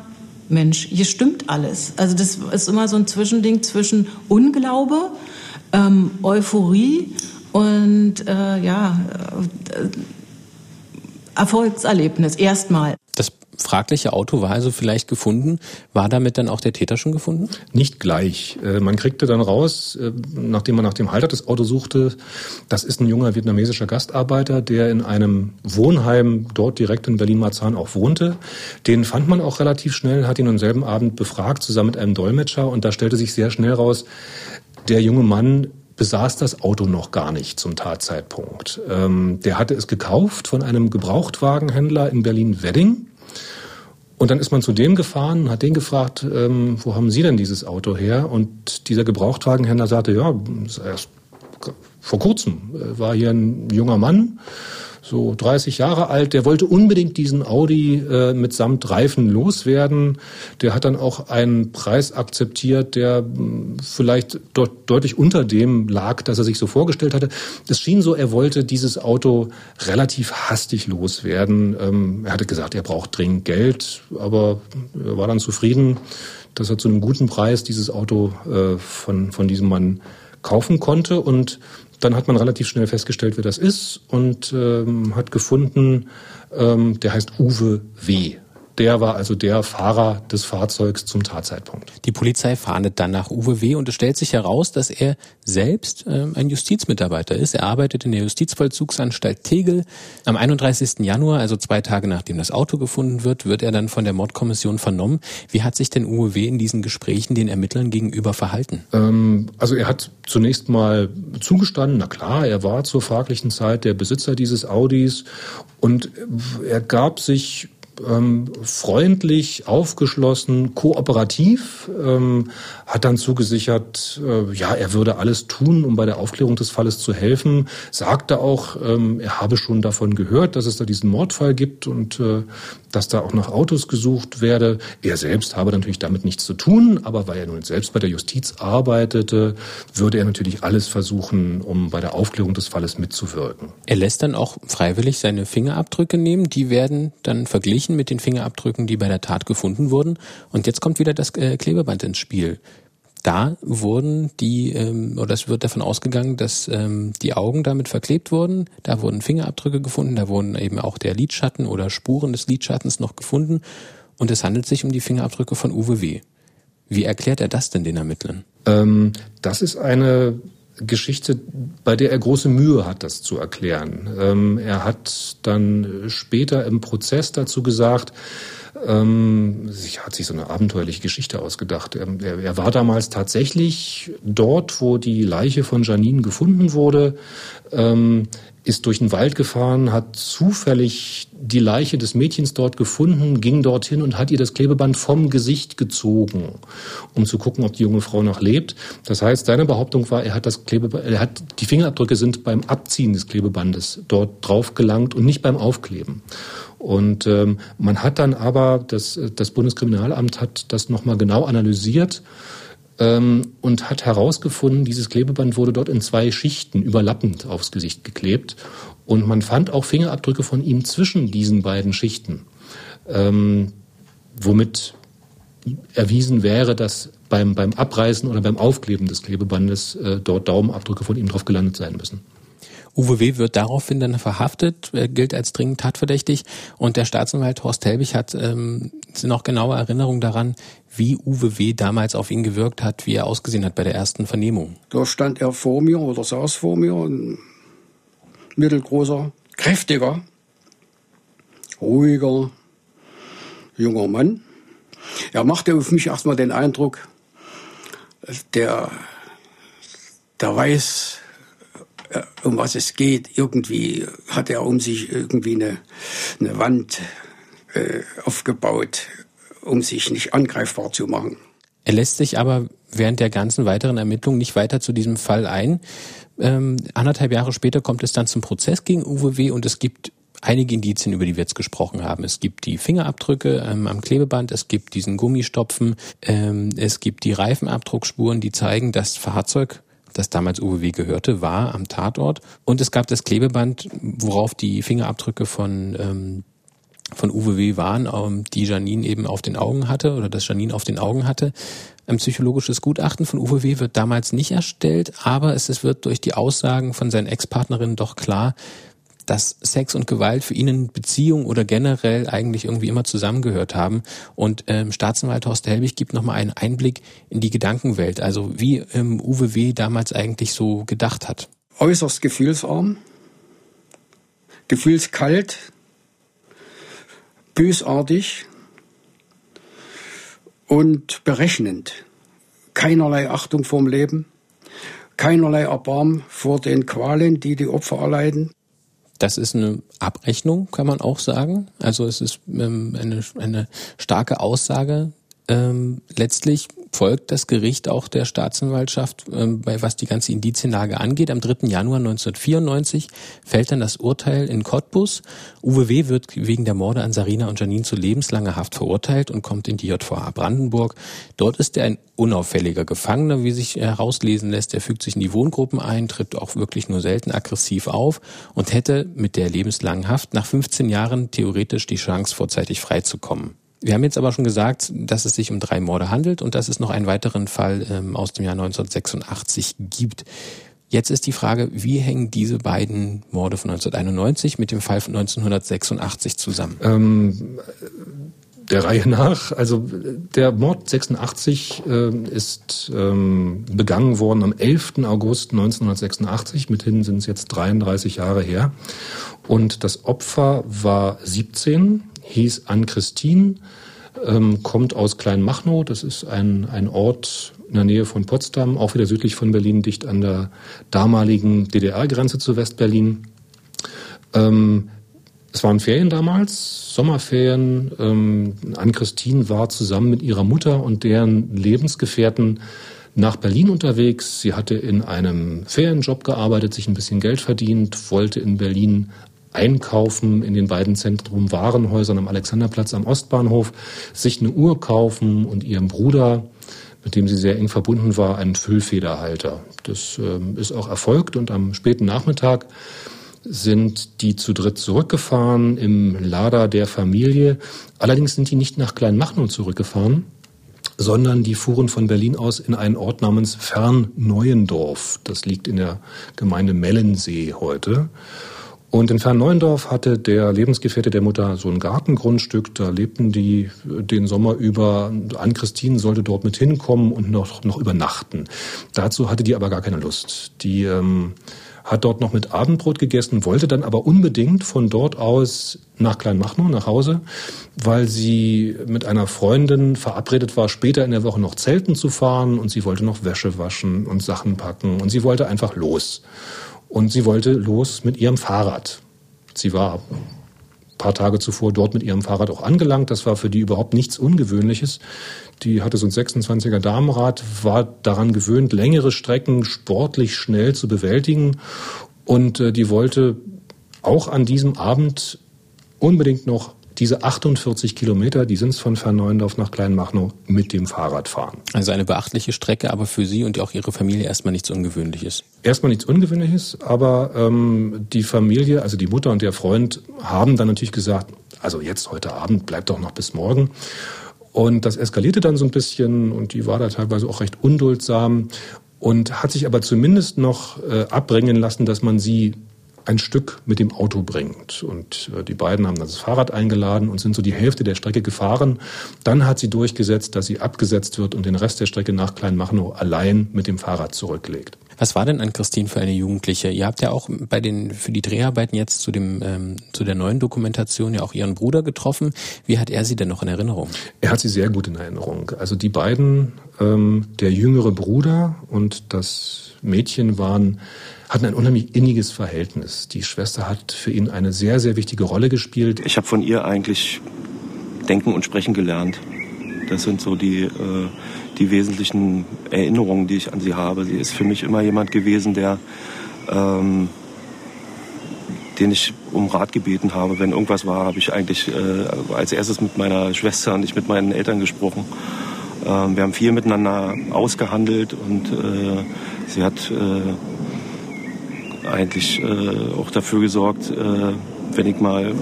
Mensch, hier stimmt alles. Also das ist immer so ein Zwischending zwischen Unglaube, ähm, Euphorie und äh, ja, äh, Erfolgserlebnis erstmal. Das fragliche Auto war also vielleicht gefunden. War damit dann auch der Täter schon gefunden? Nicht gleich. Äh, Man kriegte dann raus, äh, nachdem man nach dem Halter des Autos suchte, das ist ein junger vietnamesischer Gastarbeiter, der in einem Wohnheim dort direkt in Berlin-Marzahn auch wohnte. Den fand man auch relativ schnell, hat ihn am selben Abend befragt, zusammen mit einem Dolmetscher. Und da stellte sich sehr schnell raus, der junge Mann besaß das Auto noch gar nicht zum Tatzeitpunkt. Ähm, der hatte es gekauft von einem Gebrauchtwagenhändler in Berlin-Wedding. Und dann ist man zu dem gefahren hat den gefragt, ähm, wo haben Sie denn dieses Auto her? Und dieser Gebrauchtwagenhändler sagte, ja, erst vor kurzem äh, war hier ein junger Mann, so 30 Jahre alt, der wollte unbedingt diesen Audi äh, mitsamt Reifen loswerden. Der hat dann auch einen Preis akzeptiert, der mh, vielleicht dort deutlich unter dem lag, dass er sich so vorgestellt hatte. Es schien so, er wollte dieses Auto relativ hastig loswerden. Ähm, er hatte gesagt, er braucht dringend Geld, aber er war dann zufrieden, dass er zu einem guten Preis dieses Auto äh, von, von diesem Mann kaufen konnte und dann hat man relativ schnell festgestellt, wer das ist und ähm, hat gefunden, ähm, der heißt Uwe W. Der war also der Fahrer des Fahrzeugs zum Tatzeitpunkt. Die Polizei fahndet dann nach Uwe W. und es stellt sich heraus, dass er selbst ähm, ein Justizmitarbeiter ist. Er arbeitet in der Justizvollzugsanstalt Tegel. Am 31. Januar, also zwei Tage nachdem das Auto gefunden wird, wird er dann von der Mordkommission vernommen. Wie hat sich denn Uwe W. in diesen Gesprächen den Ermittlern gegenüber verhalten? Ähm, also er hat zunächst mal zugestanden, na klar, er war zur fraglichen Zeit der Besitzer dieses Audis und er gab sich ähm, freundlich, aufgeschlossen, kooperativ, ähm, hat dann zugesichert, äh, ja, er würde alles tun, um bei der Aufklärung des Falles zu helfen, sagte auch, ähm, er habe schon davon gehört, dass es da diesen Mordfall gibt und äh, dass da auch nach Autos gesucht werde. Er selbst habe natürlich damit nichts zu tun, aber weil er nun selbst bei der Justiz arbeitete, würde er natürlich alles versuchen, um bei der Aufklärung des Falles mitzuwirken. Er lässt dann auch freiwillig seine Fingerabdrücke nehmen. Die werden dann verglichen mit den Fingerabdrücken, die bei der Tat gefunden wurden. Und jetzt kommt wieder das äh, Klebeband ins Spiel. Da wurden die, ähm, oder es wird davon ausgegangen, dass ähm, die Augen damit verklebt wurden. Da wurden Fingerabdrücke gefunden, da wurden eben auch der Lidschatten oder Spuren des Lidschattens noch gefunden. Und es handelt sich um die Fingerabdrücke von Uwe W. Wie erklärt er das denn den Ermittlern? Ähm, das ist eine Geschichte, bei der er große Mühe hat, das zu erklären. Ähm, er hat dann später im Prozess dazu gesagt, ähm, sich hat sich so eine abenteuerliche Geschichte ausgedacht. Er, er, er, war damals tatsächlich dort, wo die Leiche von Janine gefunden wurde, ähm, ist durch den Wald gefahren, hat zufällig die Leiche des Mädchens dort gefunden, ging dorthin und hat ihr das Klebeband vom Gesicht gezogen, um zu gucken, ob die junge Frau noch lebt. Das heißt, seine Behauptung war, er hat das Klebeband, er hat die Fingerabdrücke sind beim Abziehen des Klebebandes dort drauf gelangt und nicht beim Aufkleben. Und ähm, man hat dann aber, das, das Bundeskriminalamt hat das nochmal genau analysiert und hat herausgefunden, dieses Klebeband wurde dort in zwei Schichten überlappend aufs Gesicht geklebt. Und man fand auch Fingerabdrücke von ihm zwischen diesen beiden Schichten, ähm, womit erwiesen wäre, dass beim, beim Abreißen oder beim Aufkleben des Klebebandes äh, dort Daumenabdrücke von ihm drauf gelandet sein müssen. Uwe W. wird daraufhin dann verhaftet, er gilt als dringend tatverdächtig und der Staatsanwalt Horst Helbig hat ähm, noch genaue Erinnerungen daran, wie Uwe W. damals auf ihn gewirkt hat, wie er ausgesehen hat bei der ersten Vernehmung. Da stand er vor mir oder saß vor mir, ein mittelgroßer, kräftiger, ruhiger, junger Mann. Er machte auf mich erstmal den Eindruck, der, der weiß, äh, um was es geht. Irgendwie hat er um sich irgendwie eine, eine Wand äh, aufgebaut, um sich nicht angreifbar zu machen. Er lässt sich aber während der ganzen weiteren Ermittlungen nicht weiter zu diesem Fall ein. Ähm, anderthalb Jahre später kommt es dann zum Prozess gegen Uwe W. und es gibt einige Indizien, über die wir jetzt gesprochen haben. Es gibt die Fingerabdrücke ähm, am Klebeband, es gibt diesen Gummistopfen, ähm, es gibt die Reifenabdruckspuren, die zeigen, das Fahrzeug das damals Uwe W. gehörte, war am Tatort. Und es gab das Klebeband, worauf die Fingerabdrücke von ähm, von Uwe W. waren, ähm, die Janine eben auf den Augen hatte oder das Janine auf den Augen hatte. Ein psychologisches Gutachten von Uwe W. wird damals nicht erstellt, aber es wird durch die Aussagen von seinen Ex-Partnerinnen doch klar, dass Sex und Gewalt für ihn in Beziehung oder generell eigentlich irgendwie immer zusammengehört haben. Und ähm, Staatsanwalt Horst Helbig gibt nochmal einen Einblick in die Gedankenwelt, also wie ähm, Uwe W. damals eigentlich so gedacht hat. Äußerst gefühlsarm, gefühlskalt, bösartig und berechnend. Keinerlei Achtung vorm Leben, keinerlei Erbarm vor den Qualen, die die Opfer erleiden. Das ist eine Abrechnung, kann man auch sagen. Also es ist ähm, eine, eine starke Aussage. Ähm, letztlich folgt das Gericht auch der Staatsanwaltschaft, ähm, bei was die ganze Indizienlage angeht. Am 3. Januar 1994 fällt dann das Urteil in Cottbus. Uwe W. wird wegen der Morde an Sarina und Janine zu lebenslanger Haft verurteilt und kommt in die JVA Brandenburg. Dort ist er ein unauffälliger Gefangener, wie sich herauslesen lässt. Er fügt sich in die Wohngruppen ein, tritt auch wirklich nur selten aggressiv auf und hätte mit der lebenslangen Haft nach 15 Jahren theoretisch die Chance, vorzeitig freizukommen. Wir haben jetzt aber schon gesagt, dass es sich um drei Morde handelt und dass es noch einen weiteren Fall ähm, aus dem Jahr 1986 gibt. Jetzt ist die Frage, wie hängen diese beiden Morde von 1991 mit dem Fall von 1986 zusammen? Ähm, der Reihe nach. Also der Mord 86 äh, ist ähm, begangen worden am 11. August 1986. Mithin sind es jetzt 33 Jahre her. Und das Opfer war 17 hieß Ann-Christine, ähm, kommt aus Kleinmachnow. Das ist ein, ein Ort in der Nähe von Potsdam, auch wieder südlich von Berlin, dicht an der damaligen DDR-Grenze zu Westberlin. Ähm, es waren Ferien damals, Sommerferien. Ähm, Ann-Christine war zusammen mit ihrer Mutter und deren Lebensgefährten nach Berlin unterwegs. Sie hatte in einem Ferienjob gearbeitet, sich ein bisschen Geld verdient, wollte in Berlin einkaufen in den beiden Zentrum Warenhäusern am Alexanderplatz am Ostbahnhof, sich eine Uhr kaufen und ihrem Bruder, mit dem sie sehr eng verbunden war, einen Füllfederhalter. Das äh, ist auch erfolgt und am späten Nachmittag sind die zu dritt zurückgefahren im Lader der Familie. Allerdings sind die nicht nach Kleinmachnow zurückgefahren, sondern die fuhren von Berlin aus in einen Ort namens Fernneuendorf. Das liegt in der Gemeinde Mellensee heute. Und in Fernneuendorf hatte der Lebensgefährte der Mutter so ein Gartengrundstück. Da lebten die den Sommer über. Ann-Christine sollte dort mit hinkommen und noch, noch übernachten. Dazu hatte die aber gar keine Lust. Die ähm, hat dort noch mit Abendbrot gegessen, wollte dann aber unbedingt von dort aus nach Kleinmachnow, nach Hause, weil sie mit einer Freundin verabredet war, später in der Woche noch Zelten zu fahren und sie wollte noch Wäsche waschen und Sachen packen und sie wollte einfach los. Und sie wollte los mit ihrem Fahrrad. Sie war ein paar Tage zuvor dort mit ihrem Fahrrad auch angelangt. Das war für die überhaupt nichts Ungewöhnliches. Die hatte so ein 26er Damenrad, war daran gewöhnt, längere Strecken sportlich schnell zu bewältigen. Und äh, die wollte auch an diesem Abend unbedingt noch diese 48 Kilometer, die sind es von Verneuendorf nach Kleinmachnow, mit dem Fahrrad fahren. Also eine beachtliche Strecke, aber für Sie und auch Ihre Familie erstmal nichts Ungewöhnliches. Erstmal nichts Ungewöhnliches, aber ähm, die Familie, also die Mutter und der Freund, haben dann natürlich gesagt, also jetzt heute Abend bleibt doch noch bis morgen. Und das eskalierte dann so ein bisschen und die war da teilweise auch recht unduldsam und hat sich aber zumindest noch äh, abbringen lassen, dass man sie ein Stück mit dem Auto bringt. Und äh, die beiden haben das Fahrrad eingeladen und sind so die Hälfte der Strecke gefahren. Dann hat sie durchgesetzt, dass sie abgesetzt wird und den Rest der Strecke nach Kleinmachnow allein mit dem Fahrrad zurücklegt. Was war denn an Christine für eine Jugendliche? Ihr habt ja auch bei den für die Dreharbeiten jetzt zu dem ähm, zu der neuen Dokumentation ja auch ihren Bruder getroffen. Wie hat er sie denn noch in Erinnerung? Er hat sie sehr gut in Erinnerung. Also die beiden, ähm, der jüngere Bruder und das Mädchen waren hatten ein unheimlich inniges Verhältnis. Die Schwester hat für ihn eine sehr, sehr wichtige Rolle gespielt. Ich habe von ihr eigentlich denken und sprechen gelernt. Das sind so die, äh, die wesentlichen Erinnerungen, die ich an sie habe. Sie ist für mich immer jemand gewesen, der, ähm, den ich um Rat gebeten habe. Wenn irgendwas war, habe ich eigentlich äh, als erstes mit meiner Schwester und nicht mit meinen Eltern gesprochen. Ähm, wir haben viel miteinander ausgehandelt und äh, sie hat äh, eigentlich äh, auch dafür gesorgt, äh, wenn ich mal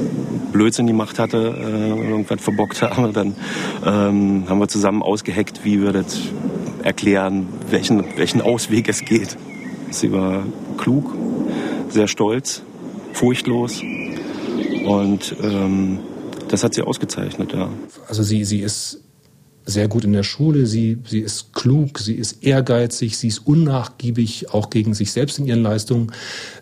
Blödsinn gemacht hatte, äh, irgendwas verbockt habe, dann ähm, haben wir zusammen ausgeheckt, wie wir das erklären, welchen, welchen Ausweg es geht. Sie war klug, sehr stolz, furchtlos und ähm, das hat sie ausgezeichnet, ja. Also sie, sie ist sehr gut in der Schule, sie, sie ist klug, sie ist ehrgeizig, sie ist unnachgiebig, auch gegen sich selbst in ihren Leistungen.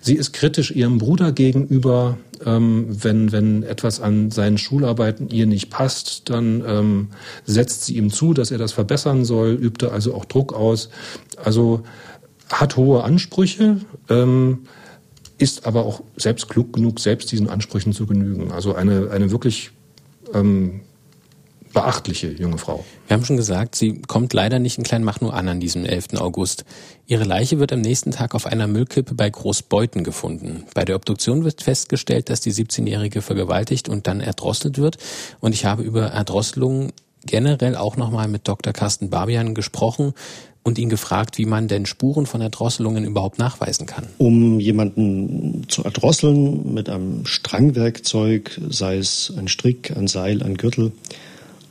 Sie ist kritisch ihrem Bruder gegenüber. Ähm, wenn, wenn etwas an seinen Schularbeiten ihr nicht passt, dann ähm, setzt sie ihm zu, dass er das verbessern soll, übt also auch Druck aus. Also hat hohe Ansprüche, ähm, ist aber auch selbst klug genug, selbst diesen Ansprüchen zu genügen. Also eine, eine wirklich ähm, beachtliche junge Frau. Wir haben schon gesagt, sie kommt leider nicht in Kleinmachnow an an diesem 11. August. Ihre Leiche wird am nächsten Tag auf einer Müllkippe bei Großbeuten gefunden. Bei der Obduktion wird festgestellt, dass die 17-Jährige vergewaltigt und dann erdrosselt wird. Und ich habe über Erdrosselung generell auch nochmal mit Dr. Carsten Barbian gesprochen und ihn gefragt, wie man denn Spuren von Erdrosselungen überhaupt nachweisen kann. Um jemanden zu erdrosseln mit einem Strangwerkzeug, sei es ein Strick, ein Seil, ein Gürtel,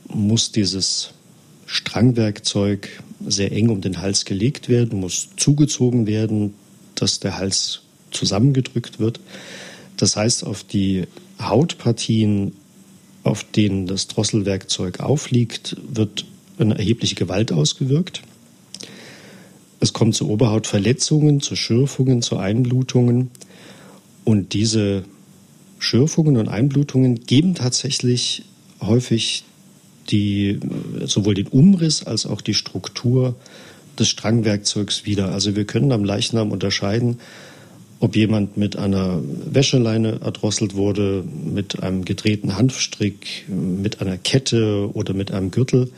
muss dieses Strangwerkzeug sehr eng um den Hals gelegt werden, muss zugezogen werden, dass der Hals zusammengedrückt wird. Das heißt, auf die Hautpartien, auf denen das Drosselwerkzeug aufliegt, wird eine erhebliche Gewalt ausgewirkt. Es kommt zu Oberhautverletzungen, zu Schürfungen, zu Einblutungen. Und diese Schürfungen und Einblutungen geben tatsächlich häufig die, sowohl den Umriss als auch die Struktur des Strangwerkzeugs wieder. Also wir können am Leichnam unterscheiden, ob jemand mit einer Wäscheleine erdrosselt wurde, mit einem gedrehten Hanfstrick, mit einer Kette oder mit einem Gürtel.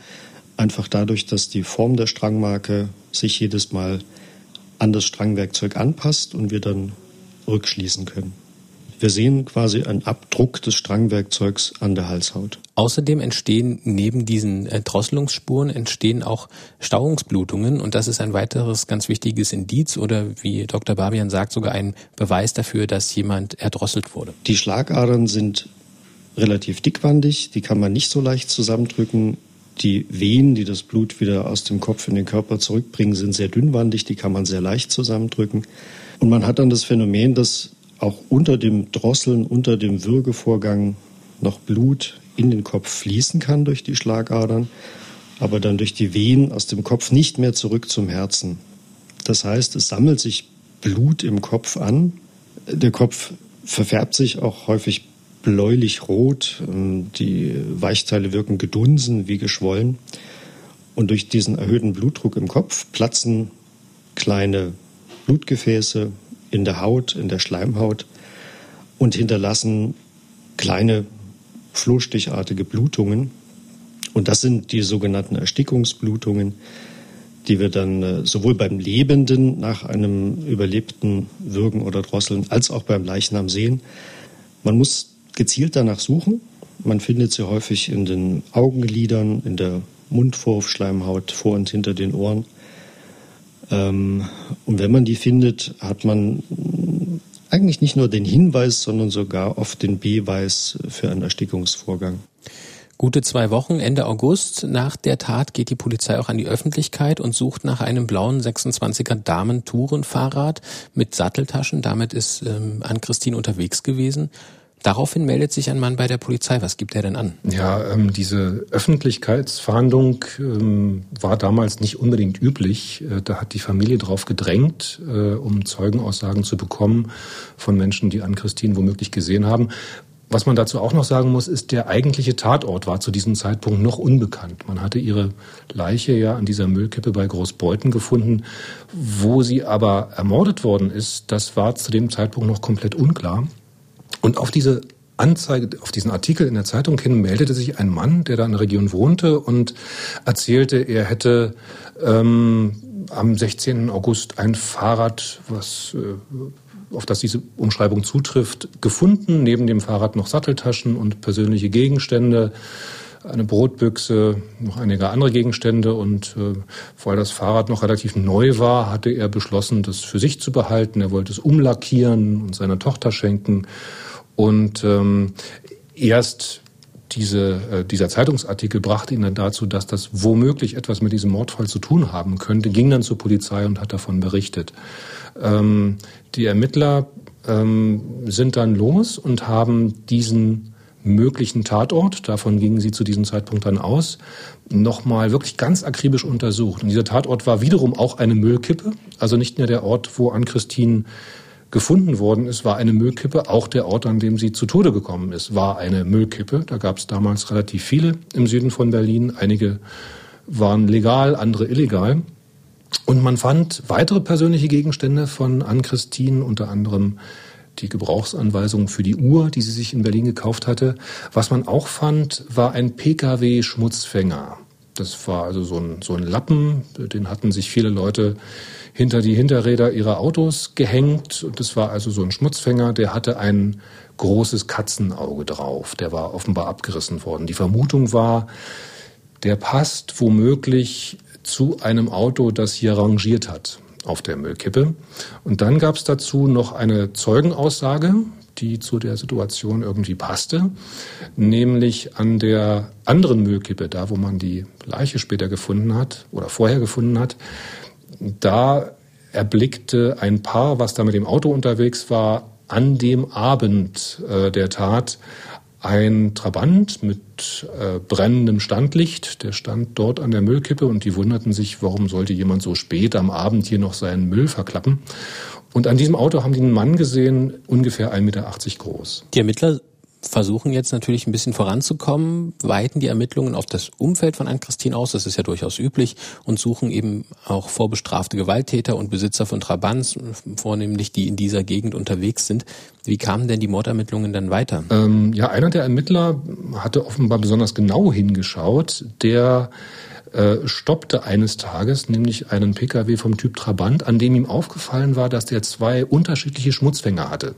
Einfach dadurch, dass die Form der Strangmarke sich jedes Mal an das Strangwerkzeug anpasst und wir dann rückschließen können. Wir sehen quasi einen Abdruck des Strangwerkzeugs an der Halshaut. Außerdem entstehen neben diesen äh, Drosselungsspuren entstehen auch Stauungsblutungen und das ist ein weiteres ganz wichtiges Indiz oder wie Dr. Barbian sagt, sogar ein Beweis dafür, dass jemand erdrosselt wurde. Die Schlagadern sind relativ dickwandig, die kann man nicht so leicht zusammendrücken. Die Venen, die das Blut wieder aus dem Kopf in den Körper zurückbringen, sind sehr dünnwandig, die kann man sehr leicht zusammendrücken. Und man hat dann das Phänomen, dass auch unter dem Drosseln, unter dem Würgevorgang noch Blut in den Kopf fließen kann durch die Schlagadern, aber dann durch die Venen aus dem Kopf nicht mehr zurück zum Herzen. Das heißt, es sammelt sich Blut im Kopf an. Der Kopf verfärbt sich auch häufig bläulich rot. Die Weichteile wirken gedunsen wie geschwollen. Und durch diesen erhöhten Blutdruck im Kopf platzen kleine Blutgefäße, in der Haut, in der Schleimhaut und hinterlassen kleine flohstichartige Blutungen. Und das sind die sogenannten Erstickungsblutungen, die wir dann äh, sowohl beim Lebenden nach einem überlebten Würgen oder Drosseln als auch beim Leichnam sehen. Man muss gezielt danach suchen. Man findet sie häufig in den Augenlidern, in der Mundwurfschleimhaut vor und hinter den Ohren. Ähm, und wenn man die findet, hat man eigentlich nicht nur den Hinweis, sondern sogar oft den Beweis für einen Erstickungsvorgang. Gute zwei Wochen, Ende August nach der Tat geht die Polizei auch an die Öffentlichkeit und sucht nach einem blauen 26er Damen-Tourenfahrrad mit Satteltaschen. Damit ist ähm, Ann-Christine unterwegs gewesen. Daraufhin meldet sich ein Mann bei der Polizei. Was gibt er denn an? Ja, ähm, diese Öffentlichkeitsfahndung ähm, war damals nicht unbedingt üblich. Äh, da hat die Familie drauf gedrängt, äh, um Zeugenaussagen zu bekommen von Menschen, die an Christine womöglich gesehen haben. Was man dazu auch noch sagen muss, ist, der eigentliche Tatort war zu diesem Zeitpunkt noch unbekannt. Man hatte ihre Leiche ja an dieser Müllkippe bei Großbeuthen gefunden. Wo sie aber ermordet worden ist, das war zu dem Zeitpunkt noch komplett unklar. Und auf diese Anzeige, auf diesen Artikel in der Zeitung hin meldete sich ein Mann, der da in der Region wohnte und erzählte, er hätte ähm, am 16. August ein Fahrrad, was äh, auf das diese Umschreibung zutrifft, gefunden. Neben dem Fahrrad noch Satteltaschen und persönliche Gegenstände, eine Brotbüchse, noch einige andere Gegenstände. Und äh, weil das Fahrrad noch relativ neu war, hatte er beschlossen, das für sich zu behalten. Er wollte es umlackieren und seiner Tochter schenken. Und ähm, erst diese, äh, dieser Zeitungsartikel brachte ihn dann dazu, dass das womöglich etwas mit diesem Mordfall zu tun haben könnte, ging dann zur Polizei und hat davon berichtet. Ähm, die Ermittler ähm, sind dann los und haben diesen möglichen Tatort, davon gingen sie zu diesem Zeitpunkt dann aus, nochmal wirklich ganz akribisch untersucht. Und dieser Tatort war wiederum auch eine Müllkippe, also nicht nur der Ort, wo an Christine gefunden worden ist, war eine Müllkippe. Auch der Ort, an dem sie zu Tode gekommen ist, war eine Müllkippe. Da gab es damals relativ viele im Süden von Berlin. Einige waren legal, andere illegal. Und man fand weitere persönliche Gegenstände von Ann-Christine, unter anderem die Gebrauchsanweisung für die Uhr, die sie sich in Berlin gekauft hatte. Was man auch fand, war ein Pkw-Schmutzfänger. Das war also so ein, so ein Lappen, den hatten sich viele Leute hinter die Hinterräder ihrer Autos gehängt. Und das war also so ein Schmutzfänger, der hatte ein großes Katzenauge drauf. Der war offenbar abgerissen worden. Die Vermutung war, der passt womöglich zu einem Auto, das hier rangiert hat auf der Müllkippe. Und dann gab es dazu noch eine Zeugenaussage, die zu der Situation irgendwie passte, nämlich an der anderen Müllkippe, da wo man die Leiche später gefunden hat oder vorher gefunden hat, da erblickte ein Paar, was da mit dem Auto unterwegs war, an dem Abend äh, der Tat ein Trabant mit äh, brennendem Standlicht, der stand dort an der Müllkippe und die wunderten sich, warum sollte jemand so spät am Abend hier noch seinen Müll verklappen. Und an diesem Auto haben die einen Mann gesehen, ungefähr 1,80 Meter groß. Die Ermittler versuchen jetzt natürlich ein bisschen voranzukommen, weiten die Ermittlungen auf das Umfeld von Ann-Christine aus, das ist ja durchaus üblich, und suchen eben auch vorbestrafte Gewalttäter und Besitzer von Trabants, vornehmlich die in dieser Gegend unterwegs sind. Wie kamen denn die Mordermittlungen dann weiter? Ähm, ja, einer der Ermittler hatte offenbar besonders genau hingeschaut, der äh, stoppte eines Tages nämlich einen Pkw vom Typ Trabant, an dem ihm aufgefallen war, dass der zwei unterschiedliche Schmutzfänger hatte.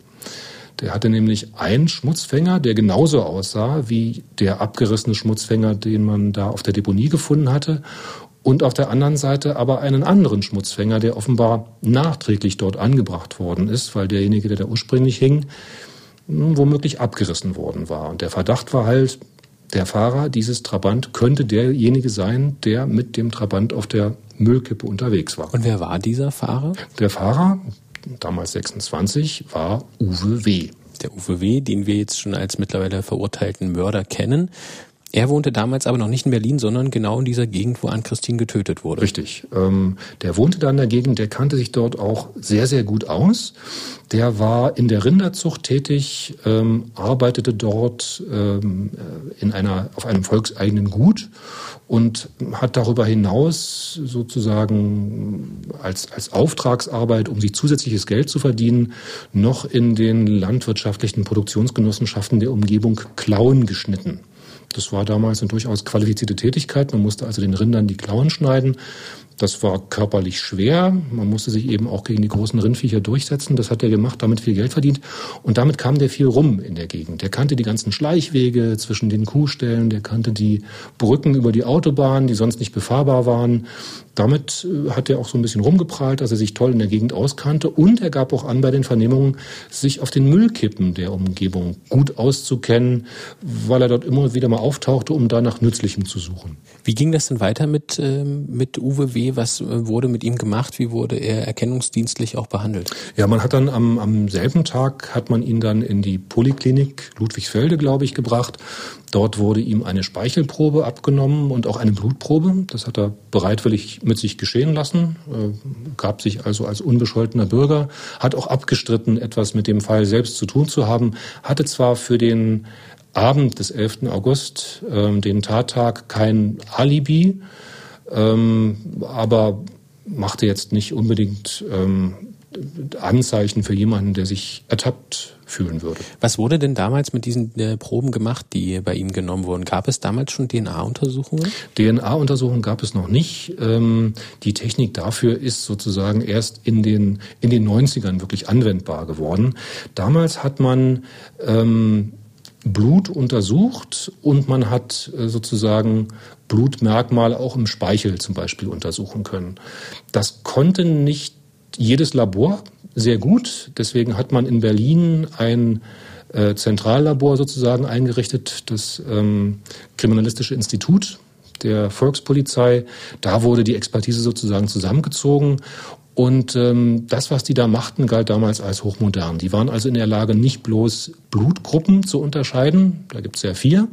Der hatte nämlich einen Schmutzfänger, der genauso aussah wie der abgerissene Schmutzfänger, den man da auf der Deponie gefunden hatte. Und auf der anderen Seite aber einen anderen Schmutzfänger, der offenbar nachträglich dort angebracht worden ist, weil derjenige, der da ursprünglich hing, womöglich abgerissen worden war. Und der Verdacht war halt, der Fahrer dieses Trabant könnte derjenige sein, der mit dem Trabant auf der Müllkippe unterwegs war. Und wer war dieser Fahrer? Der Fahrer, damals 26, war Uwe W. Der Uwe W., den wir jetzt schon als mittlerweile verurteilten Mörder kennen. Er wohnte damals aber noch nicht in Berlin, sondern genau in dieser Gegend, wo Ann-Christine getötet wurde. Richtig. Ähm, der wohnte da in der Gegend, der kannte sich dort auch sehr, sehr gut aus. Der war in der Rinderzucht tätig, ähm, arbeitete dort ähm, in einer, auf einem volkseigenen Gut und hat darüber hinaus sozusagen als, als Auftragsarbeit, um sich zusätzliches Geld zu verdienen, noch in den landwirtschaftlichen Produktionsgenossenschaften der Umgebung Klauen geschnitten. Das war damals eine durchaus qualifizierte Tätigkeit. Man musste also den Rindern die Klauen schneiden. Das war körperlich schwer. Man musste sich eben auch gegen die großen Rindviecher durchsetzen. Das hat er gemacht, damit viel Geld verdient. Und damit kam der viel rum in der Gegend. Der kannte die ganzen Schleichwege zwischen den Kuhställen. Der kannte die Brücken über die Autobahn, die sonst nicht befahrbar waren. Damit äh, hat er auch so ein bisschen rumgeprahlt, dass er sich toll in der Gegend auskannte. Und er gab auch an bei den Vernehmungen, sich auf den Müllkippen der Umgebung gut auszukennen, weil er dort immer wieder mal auftauchte, um da nach Nützlichem zu suchen. Wie ging das denn weiter mit, ähm, mit Uwe W Was äh, wurde mit ihm gemacht? Wie wurde er erkennungsdienstlich auch behandelt? Ja, man hat dann am, am selben Tag hat man ihn dann in die Poliklinik Ludwigsfelde, glaube ich, gebracht. Dort wurde ihm eine Speichelprobe abgenommen und auch eine Blutprobe. Das hat er bereitwillig mit sich geschehen lassen, äh, gab sich also als unbescholtener Bürger, hat auch abgestritten, etwas mit dem Fall selbst zu tun zu haben, hatte zwar für den Abend des 11. August, ähm, den Tattag, kein Alibi, ähm, aber machte jetzt nicht unbedingt ähm, Anzeichen für jemanden, der sich ertappt fühlen würde. Was wurde denn damals mit diesen äh, Proben gemacht, die bei ihm genommen wurden? Gab es damals schon DNA-Untersuchungen? DNA-Untersuchungen gab es noch nicht. Ähm, die Technik dafür ist sozusagen erst in den, in den 90ern wirklich anwendbar geworden. Damals hat man ähm, Blut untersucht und man hat äh, sozusagen Blutmerkmale auch im Speichel zum Beispiel untersuchen können. Das konnte nicht jedes Labor sehr gut. Deswegen hat man in Berlin ein äh, Zentrallabor sozusagen eingerichtet, das ähm, Kriminalistische Institut der Volkspolizei. Da wurde die Expertise sozusagen zusammengezogen und ähm, das, was die da machten, galt damals als hochmodern. Die waren also in der Lage, nicht bloß Blutgruppen zu unterscheiden, da gibt es ja vier,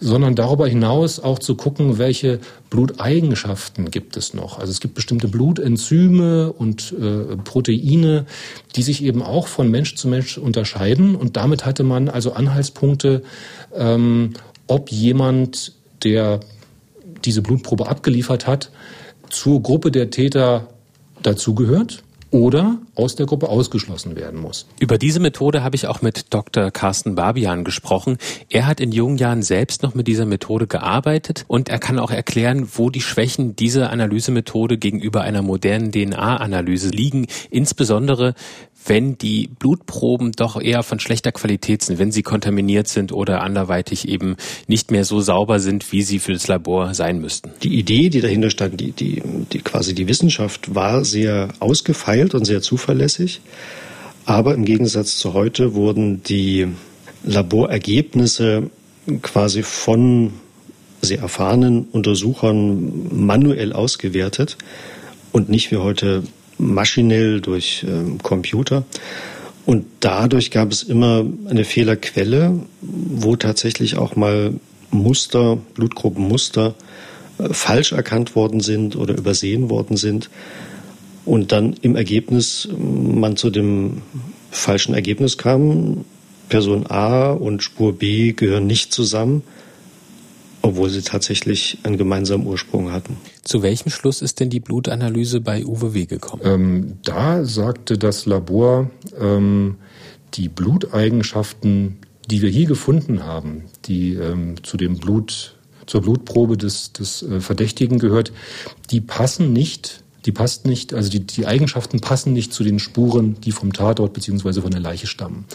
sondern darüber hinaus auch zu gucken, welche Bluteigenschaften gibt es noch. Also es gibt bestimmte Blutenzyme und äh, Proteine, die sich eben auch von Mensch zu Mensch unterscheiden. Und damit hatte man also Anhaltspunkte, ähm, ob jemand, der diese Blutprobe abgeliefert hat, zur Gruppe der Täter dazugehört oder aus der Gruppe ausgeschlossen werden muss. Über diese Methode habe ich auch mit Dr. Carsten Barbian gesprochen. Er hat in jungen Jahren selbst noch mit dieser Methode gearbeitet und er kann auch erklären, wo die Schwächen dieser Analysemethode gegenüber einer modernen DNA-Analyse liegen, insbesondere wenn die Blutproben doch eher von schlechter Qualität sind, wenn sie kontaminiert sind oder anderweitig eben nicht mehr so sauber sind, wie sie für das Labor sein müssten. Die Idee, die dahinter stand, die, die, die quasi die Wissenschaft war sehr ausgefeilt und sehr zuverlässig. Aber im Gegensatz zu heute wurden die Laborergebnisse quasi von sehr erfahrenen Untersuchern manuell ausgewertet und nicht wie heute maschinell durch äh, Computer. Und dadurch gab es immer eine Fehlerquelle, wo tatsächlich auch mal Muster, Blutgruppenmuster äh, falsch erkannt worden sind oder übersehen worden sind. Und dann im Ergebnis man zu dem falschen Ergebnis kam, Person A und Spur B gehören nicht zusammen obwohl sie tatsächlich einen gemeinsamen Ursprung hatten. Zu welchem Schluss ist denn die Blutanalyse bei Uwe W. gekommen? Ähm, da sagte das Labor, ähm, die Bluteigenschaften, die wir hier gefunden haben, die ähm, zu dem Blut, zur Blutprobe des, des äh, Verdächtigen gehört, die passen nicht die passt nicht, also die, die Eigenschaften passen nicht zu den Spuren, die vom Tatort beziehungsweise von der Leiche stammen.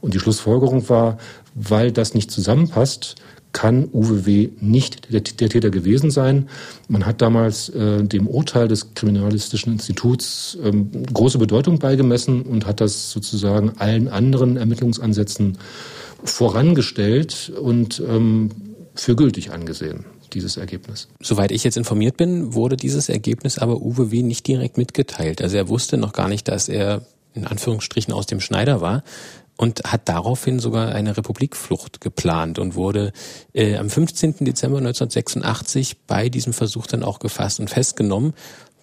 Und die Schlussfolgerung war, weil das nicht zusammenpasst, kann Uwe W. nicht der, der Täter gewesen sein. Man hat damals äh, dem Urteil des Kriminalistischen Instituts ähm, große Bedeutung beigemessen und hat das sozusagen allen anderen Ermittlungsansätzen vorangestellt und ähm, für gültig angesehen dieses Ergebnis. Soweit ich jetzt informiert bin, wurde dieses Ergebnis aber Uwe W. nicht direkt mitgeteilt. Also er wusste noch gar nicht, dass er in Anführungsstrichen aus dem Schneider war und hat daraufhin sogar eine Republikflucht geplant und wurde äh, am 15. Dezember 1986 bei diesem Versuch dann auch gefasst und festgenommen.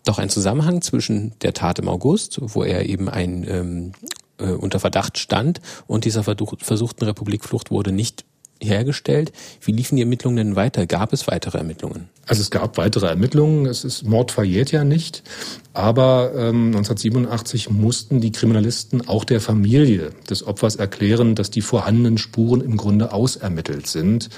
Doch ein Zusammenhang zwischen der Tat im August, wo er eben ein ähm, äh, unter Verdacht stand, und dieser versuchten Republikflucht wurde nicht hergestellt. Wie liefen die Ermittlungen denn weiter? Gab es weitere Ermittlungen? Also es gab weitere Ermittlungen. Es ist Mord verjährt ja nicht. Aber ähm, 1987 mussten die Kriminalisten auch der Familie des Opfers erklären, dass die vorhandenen Spuren im Grunde ausermittelt sind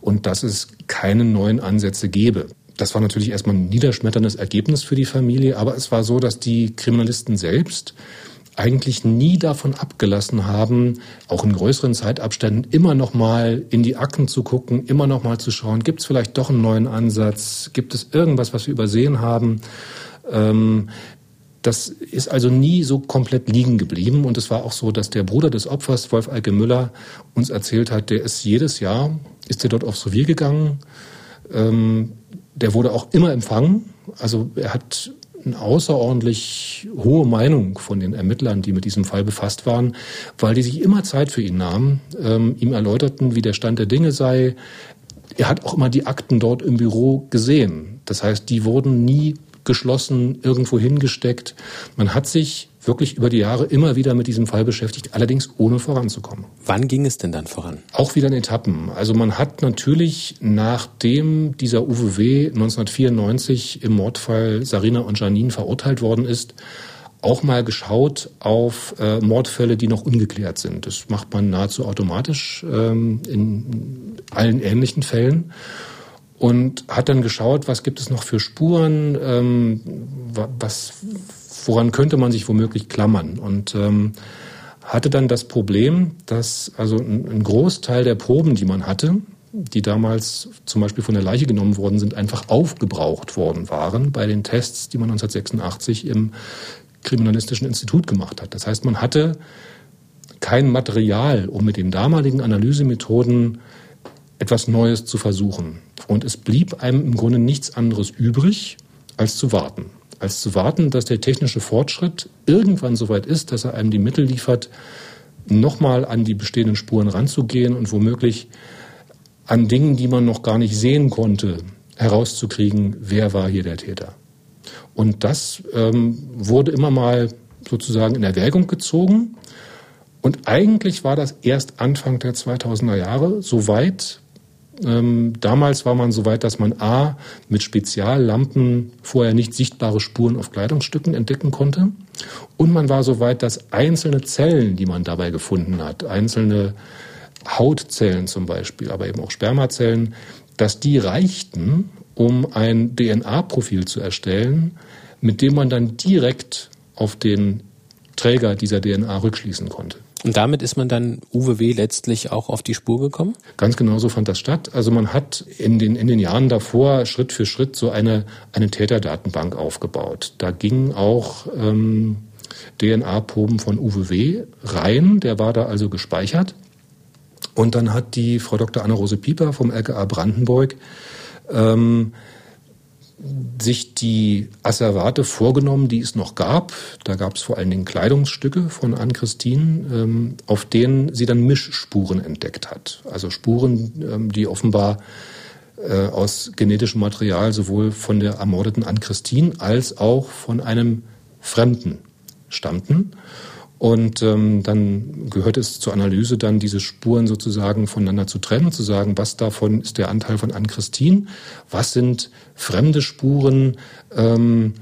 und dass es keine neuen Ansätze gäbe. Das war natürlich erstmal ein niederschmetterndes Ergebnis für die Familie, aber es war so, dass die Kriminalisten selbst eigentlich nie davon abgelassen haben, auch in größeren Zeitabständen immer noch mal in die Akten zu gucken, immer noch mal zu schauen, gibt es vielleicht doch einen neuen Ansatz, gibt es irgendwas, was wir übersehen haben. Ähm, das ist also nie so komplett liegen geblieben. Und es war auch so, dass der Bruder des Opfers, Wolf Alke Müller, uns erzählt hat, der ist jedes Jahr, ist er dort aufs Revier gegangen, ähm, der wurde auch immer empfangen. Also er hat außerordentlich hohe Meinung von den Ermittlern, die mit diesem Fall befasst waren, weil die sich immer Zeit für ihn nahmen, ähm, ihm erläuterten, wie der Stand der Dinge sei. Er hat auch immer die Akten dort im Büro gesehen. Das heißt, die wurden nie geschlossen, irgendwo hingesteckt. Man hat sich wirklich über die Jahre immer wieder mit diesem Fall beschäftigt, allerdings ohne voranzukommen. Wann ging es denn dann voran? Auch wieder in Etappen. Also man hat natürlich, nachdem dieser UWW 1994 im Mordfall Sarina und Janine verurteilt worden ist, auch mal geschaut auf äh, Mordfälle, die noch ungeklärt sind. Das macht man nahezu automatisch ähm, in allen ähnlichen Fällen und hat dann geschaut, was gibt es noch für Spuren, ähm, was, woran könnte man sich womöglich klammern. Und ähm, hatte dann das Problem, dass also ein, Großteil der Proben, die man hatte, die damals zum Beispiel von der Leiche genommen worden sind, einfach aufgebraucht worden waren bei den Tests, die man 1986 im Kriminalistischen Institut gemacht hat. Das heißt, man hatte kein Material, um mit den damaligen Analysemethoden etwas Neues zu versuchen. Und es blieb einem im Grunde nichts anderes übrig, als zu warten. Als zu warten, dass der technische Fortschritt irgendwann so weit ist, dass er einem die Mittel liefert, nochmal an die bestehenden Spuren ranzugehen und womöglich an Dingen, die man noch gar nicht sehen konnte, herauszukriegen, wer war hier der Täter. Und das ähm, wurde immer mal sozusagen in Erwägung gezogen. Und eigentlich war das erst Anfang der 2000er Jahre so weit, damals war man so weit, dass man A mit Speziallampen vorher nicht sichtbare Spuren auf Kleidungsstücken entdecken konnte. Und man war so weit, dass einzelne Zellen, die man dabei gefunden hat, einzelne Hautzellen zum Beispiel, aber eben auch Spermazellen, dass die reichten, um ein DNA-Profil zu erstellen, mit dem man dann direkt auf den Träger dieser DNA rückschließen konnte. Und damit ist man dann UWW letztlich auch auf die Spur gekommen? Ganz genau so fand das statt. Also man hat in den, in den Jahren davor Schritt für Schritt so eine, eine Täterdatenbank aufgebaut. Da gingen auch ähm, DNA-Proben von UWW rein. Der war da also gespeichert. Und dann hat die Frau Dr. Anna-Rose Pieper vom LKA Brandenburg ähm, sich die Asservate vorgenommen, die es noch gab. Da gab es vor allen Dingen Kleidungsstücke von Ann-Christine, ähm, auf denen sie dann Mischspuren entdeckt hat. Also Spuren, ähm, die offenbar äh, aus genetischem Material sowohl von der ermordeten Ann-Christine als auch von einem Fremden stammten. Und ähm, dann gehört es zur Analyse, dann diese Spuren sozusagen voneinander zu trennen, zu sagen, was davon ist der Anteil von Ann-Christine, was sind fremde Spuren ähm,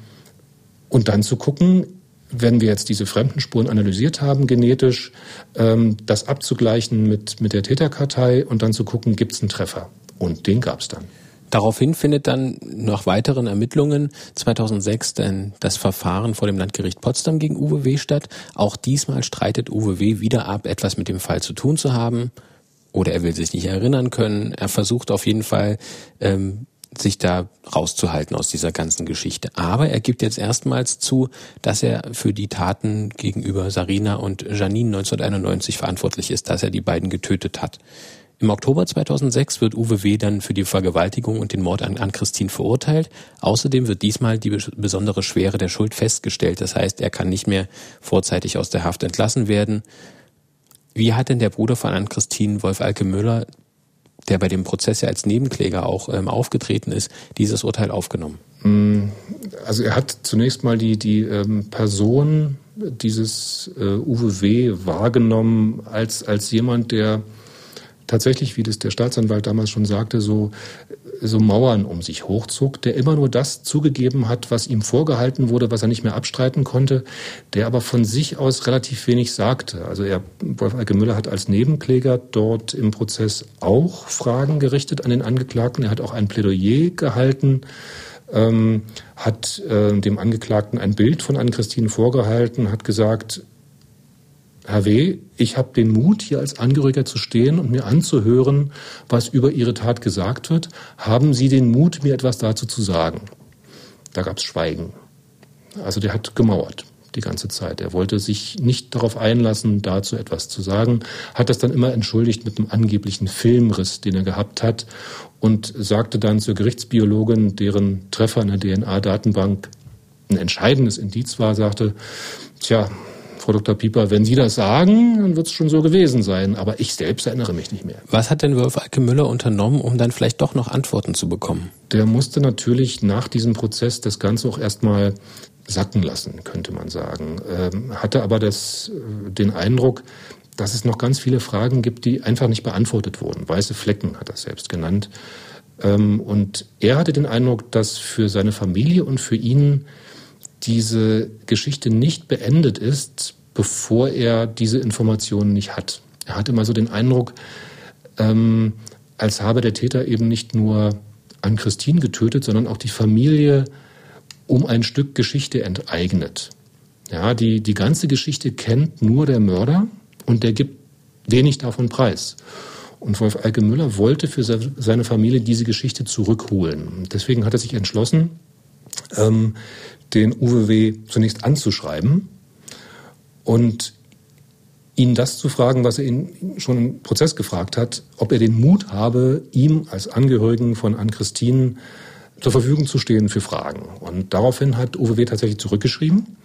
und dann zu gucken, wenn wir jetzt diese fremden Spuren analysiert haben, genetisch, ähm, das abzugleichen mit, mit der Täterkartei und dann zu gucken, gibt es einen Treffer. Und den gab es dann. Daraufhin findet dann nach weiteren Ermittlungen 2006 dann das Verfahren vor dem Landgericht Potsdam gegen Uwe W. statt. Auch diesmal streitet Uwe W. wieder ab, etwas mit dem Fall zu tun zu haben. Oder er will sich nicht erinnern können. Er versucht auf jeden Fall, ähm, sich da rauszuhalten aus dieser ganzen Geschichte. Aber er gibt jetzt erstmals zu, dass er für die Taten gegenüber Sarina und Janine 1991 verantwortlich ist, dass er die beiden getötet hat. Im Oktober 2006 wird Uwe W. dann für die Vergewaltigung und den Mord an, an Christine verurteilt. Außerdem wird diesmal die besondere Schwere der Schuld festgestellt. Das heißt, er kann nicht mehr vorzeitig aus der Haft entlassen werden. Wie hat denn der Bruder von Ann-Christine, Wolf Alke Müller, der bei dem Prozess ja als Nebenkläger auch ähm, aufgetreten ist, dieses Urteil aufgenommen? Mm, also er hat zunächst mal die, die ähm, Person dieses äh, Uwe W. wahrgenommen als, als jemand, der tatsächlich, wie das der Staatsanwalt damals schon sagte, so, so Mauern um sich hochzog, der immer nur das zugegeben hat, was ihm vorgehalten wurde, was er nicht mehr abstreiten konnte, der aber von sich aus relativ wenig sagte. Also er, Wolf Alke Müller hat als Nebenkläger dort im Prozess auch Fragen gerichtet an den Angeklagten. Er hat auch ein Plädoyer gehalten, ähm, hat äh, dem Angeklagten ein Bild von Ann-Christine vorgehalten, hat gesagt, Herr W., ich habe den Mut, hier als Angehöriger zu stehen und mir anzuhören, was über Ihre Tat gesagt wird. Haben Sie den Mut, mir etwas dazu zu sagen? Da gab es Schweigen. Also der hat gemauert. die ganze Zeit. Er wollte sich nicht darauf einlassen, dazu etwas zu sagen, hat das dann immer entschuldigt mit einem angeblichen Filmriss, den er gehabt hat und sagte dann zur Gerichtsbiologin, deren Treffer in der DNA-Datenbank ein entscheidendes Indiz war, sagte, tja, Frau Dr. Pieper, wenn Sie das sagen, dann wird es schon so gewesen sein. Aber ich selbst erinnere mich nicht mehr. Was hat denn Wolf Alke Müller unternommen, um dann vielleicht doch noch Antworten zu bekommen? Der musste natürlich nach diesem Prozess das Ganze auch erstmal sacken lassen, könnte man sagen. Ähm, hatte aber das, äh, den Eindruck, dass es noch ganz viele Fragen gibt, die einfach nicht beantwortet wurden. Weiße Flecken hat er selbst genannt. Ähm, und er hatte den Eindruck, dass für seine Familie und für ihn diese Geschichte nicht beendet ist, bevor er diese Informationen nicht hat. Er hatte immer so den Eindruck, ähm, als habe der Täter eben nicht nur an Christine getötet, sondern auch die Familie um ein Stück Geschichte enteignet. Ja, die, die ganze Geschichte kennt nur der Mörder und der gibt wenig davon preis. Und Wolf Alke Müller wollte für seine Familie diese Geschichte zurückholen. Deswegen hat er sich entschlossen, ähm, den UWW zunächst anzuschreiben und ihn das zu fragen, was er ihn schon im Prozess gefragt hat, ob er den Mut habe, ihm als Angehörigen von Ann-Christine zur Verfügung zu stehen für Fragen. Und daraufhin hat UWW tatsächlich zurückgeschrieben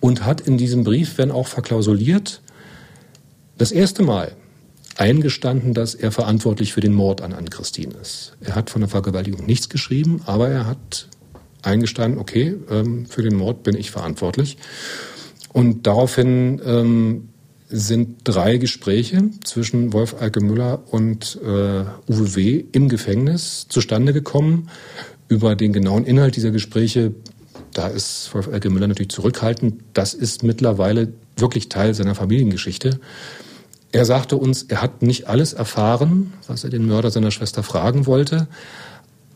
und hat in diesem Brief, wenn auch verklausuliert, das erste Mal eingestanden, dass er verantwortlich für den Mord an Ann-Christine ist. Er hat von der Vergewaltigung nichts geschrieben, aber er hat eingestanden, okay, ähm, für den Mord bin ich verantwortlich. Und daraufhin ähm, sind drei Gespräche zwischen Wolf Alke Müller und äh, Uwe W. im Gefängnis zustande gekommen. Über den genauen Inhalt dieser Gespräche, da ist Wolf Alke Müller natürlich zurückhaltend. Das ist mittlerweile wirklich Teil seiner Familiengeschichte. Er sagte uns, er hat nicht alles erfahren, was er den Mörder seiner Schwester fragen wollte,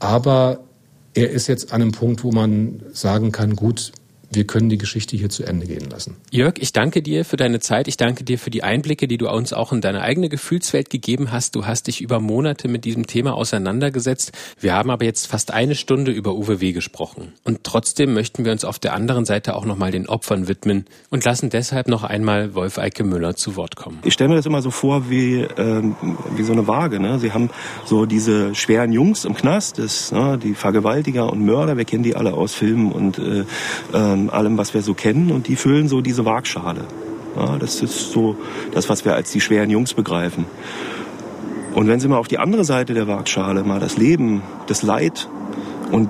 aber er ist jetzt an einem Punkt, wo man sagen kann, gut, wir können die Geschichte hier zu Ende gehen lassen. Jörg, ich danke dir für deine Zeit. Ich danke dir für die Einblicke, die du uns auch in deine eigene Gefühlswelt gegeben hast. Du hast dich über Monate mit diesem Thema auseinandergesetzt. Wir haben aber jetzt fast eine Stunde über Uwe W. gesprochen. Und trotzdem möchten wir uns auf der anderen Seite auch nochmal den Opfern widmen und lassen deshalb noch einmal Wolf Eike Müller zu Wort kommen. Ich stelle mir das immer so vor wie, ähm, wie so eine Waage. Ne? Sie haben so diese schweren Jungs im Knast, das, ne, die Vergewaltiger und Mörder, wir kennen die alle aus Filmen und äh, äh, ähm, allem, was wir so kennen. Und die füllen so diese Waagschale. Ja, das ist so das, was wir als die schweren Jungs begreifen. Und wenn Sie mal auf die andere Seite der Waagschale mal das Leben, das Leid und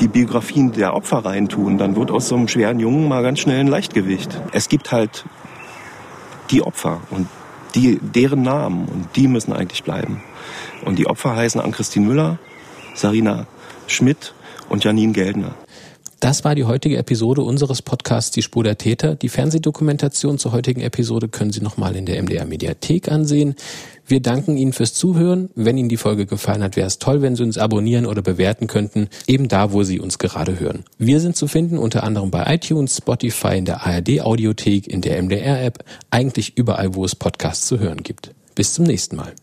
die Biografien der Opfer reintun, dann wird aus so einem schweren Jungen mal ganz schnell ein Leichtgewicht. Es gibt halt die Opfer und die, deren Namen und die müssen eigentlich bleiben. Und die Opfer heißen Ann-Christine Müller, Sarina Schmidt und Janine Geldner. Das war die heutige Episode unseres Podcasts Die Spur der Täter. Die Fernsehdokumentation zur heutigen Episode können Sie nochmal in der MDR Mediathek ansehen. Wir danken Ihnen fürs Zuhören. Wenn Ihnen die Folge gefallen hat, wäre es toll, wenn Sie uns abonnieren oder bewerten könnten, eben da, wo Sie uns gerade hören. Wir sind zu finden unter anderem bei iTunes, Spotify, in der ARD Audiothek, in der MDR App, eigentlich überall, wo es Podcasts zu hören gibt. Bis zum nächsten Mal.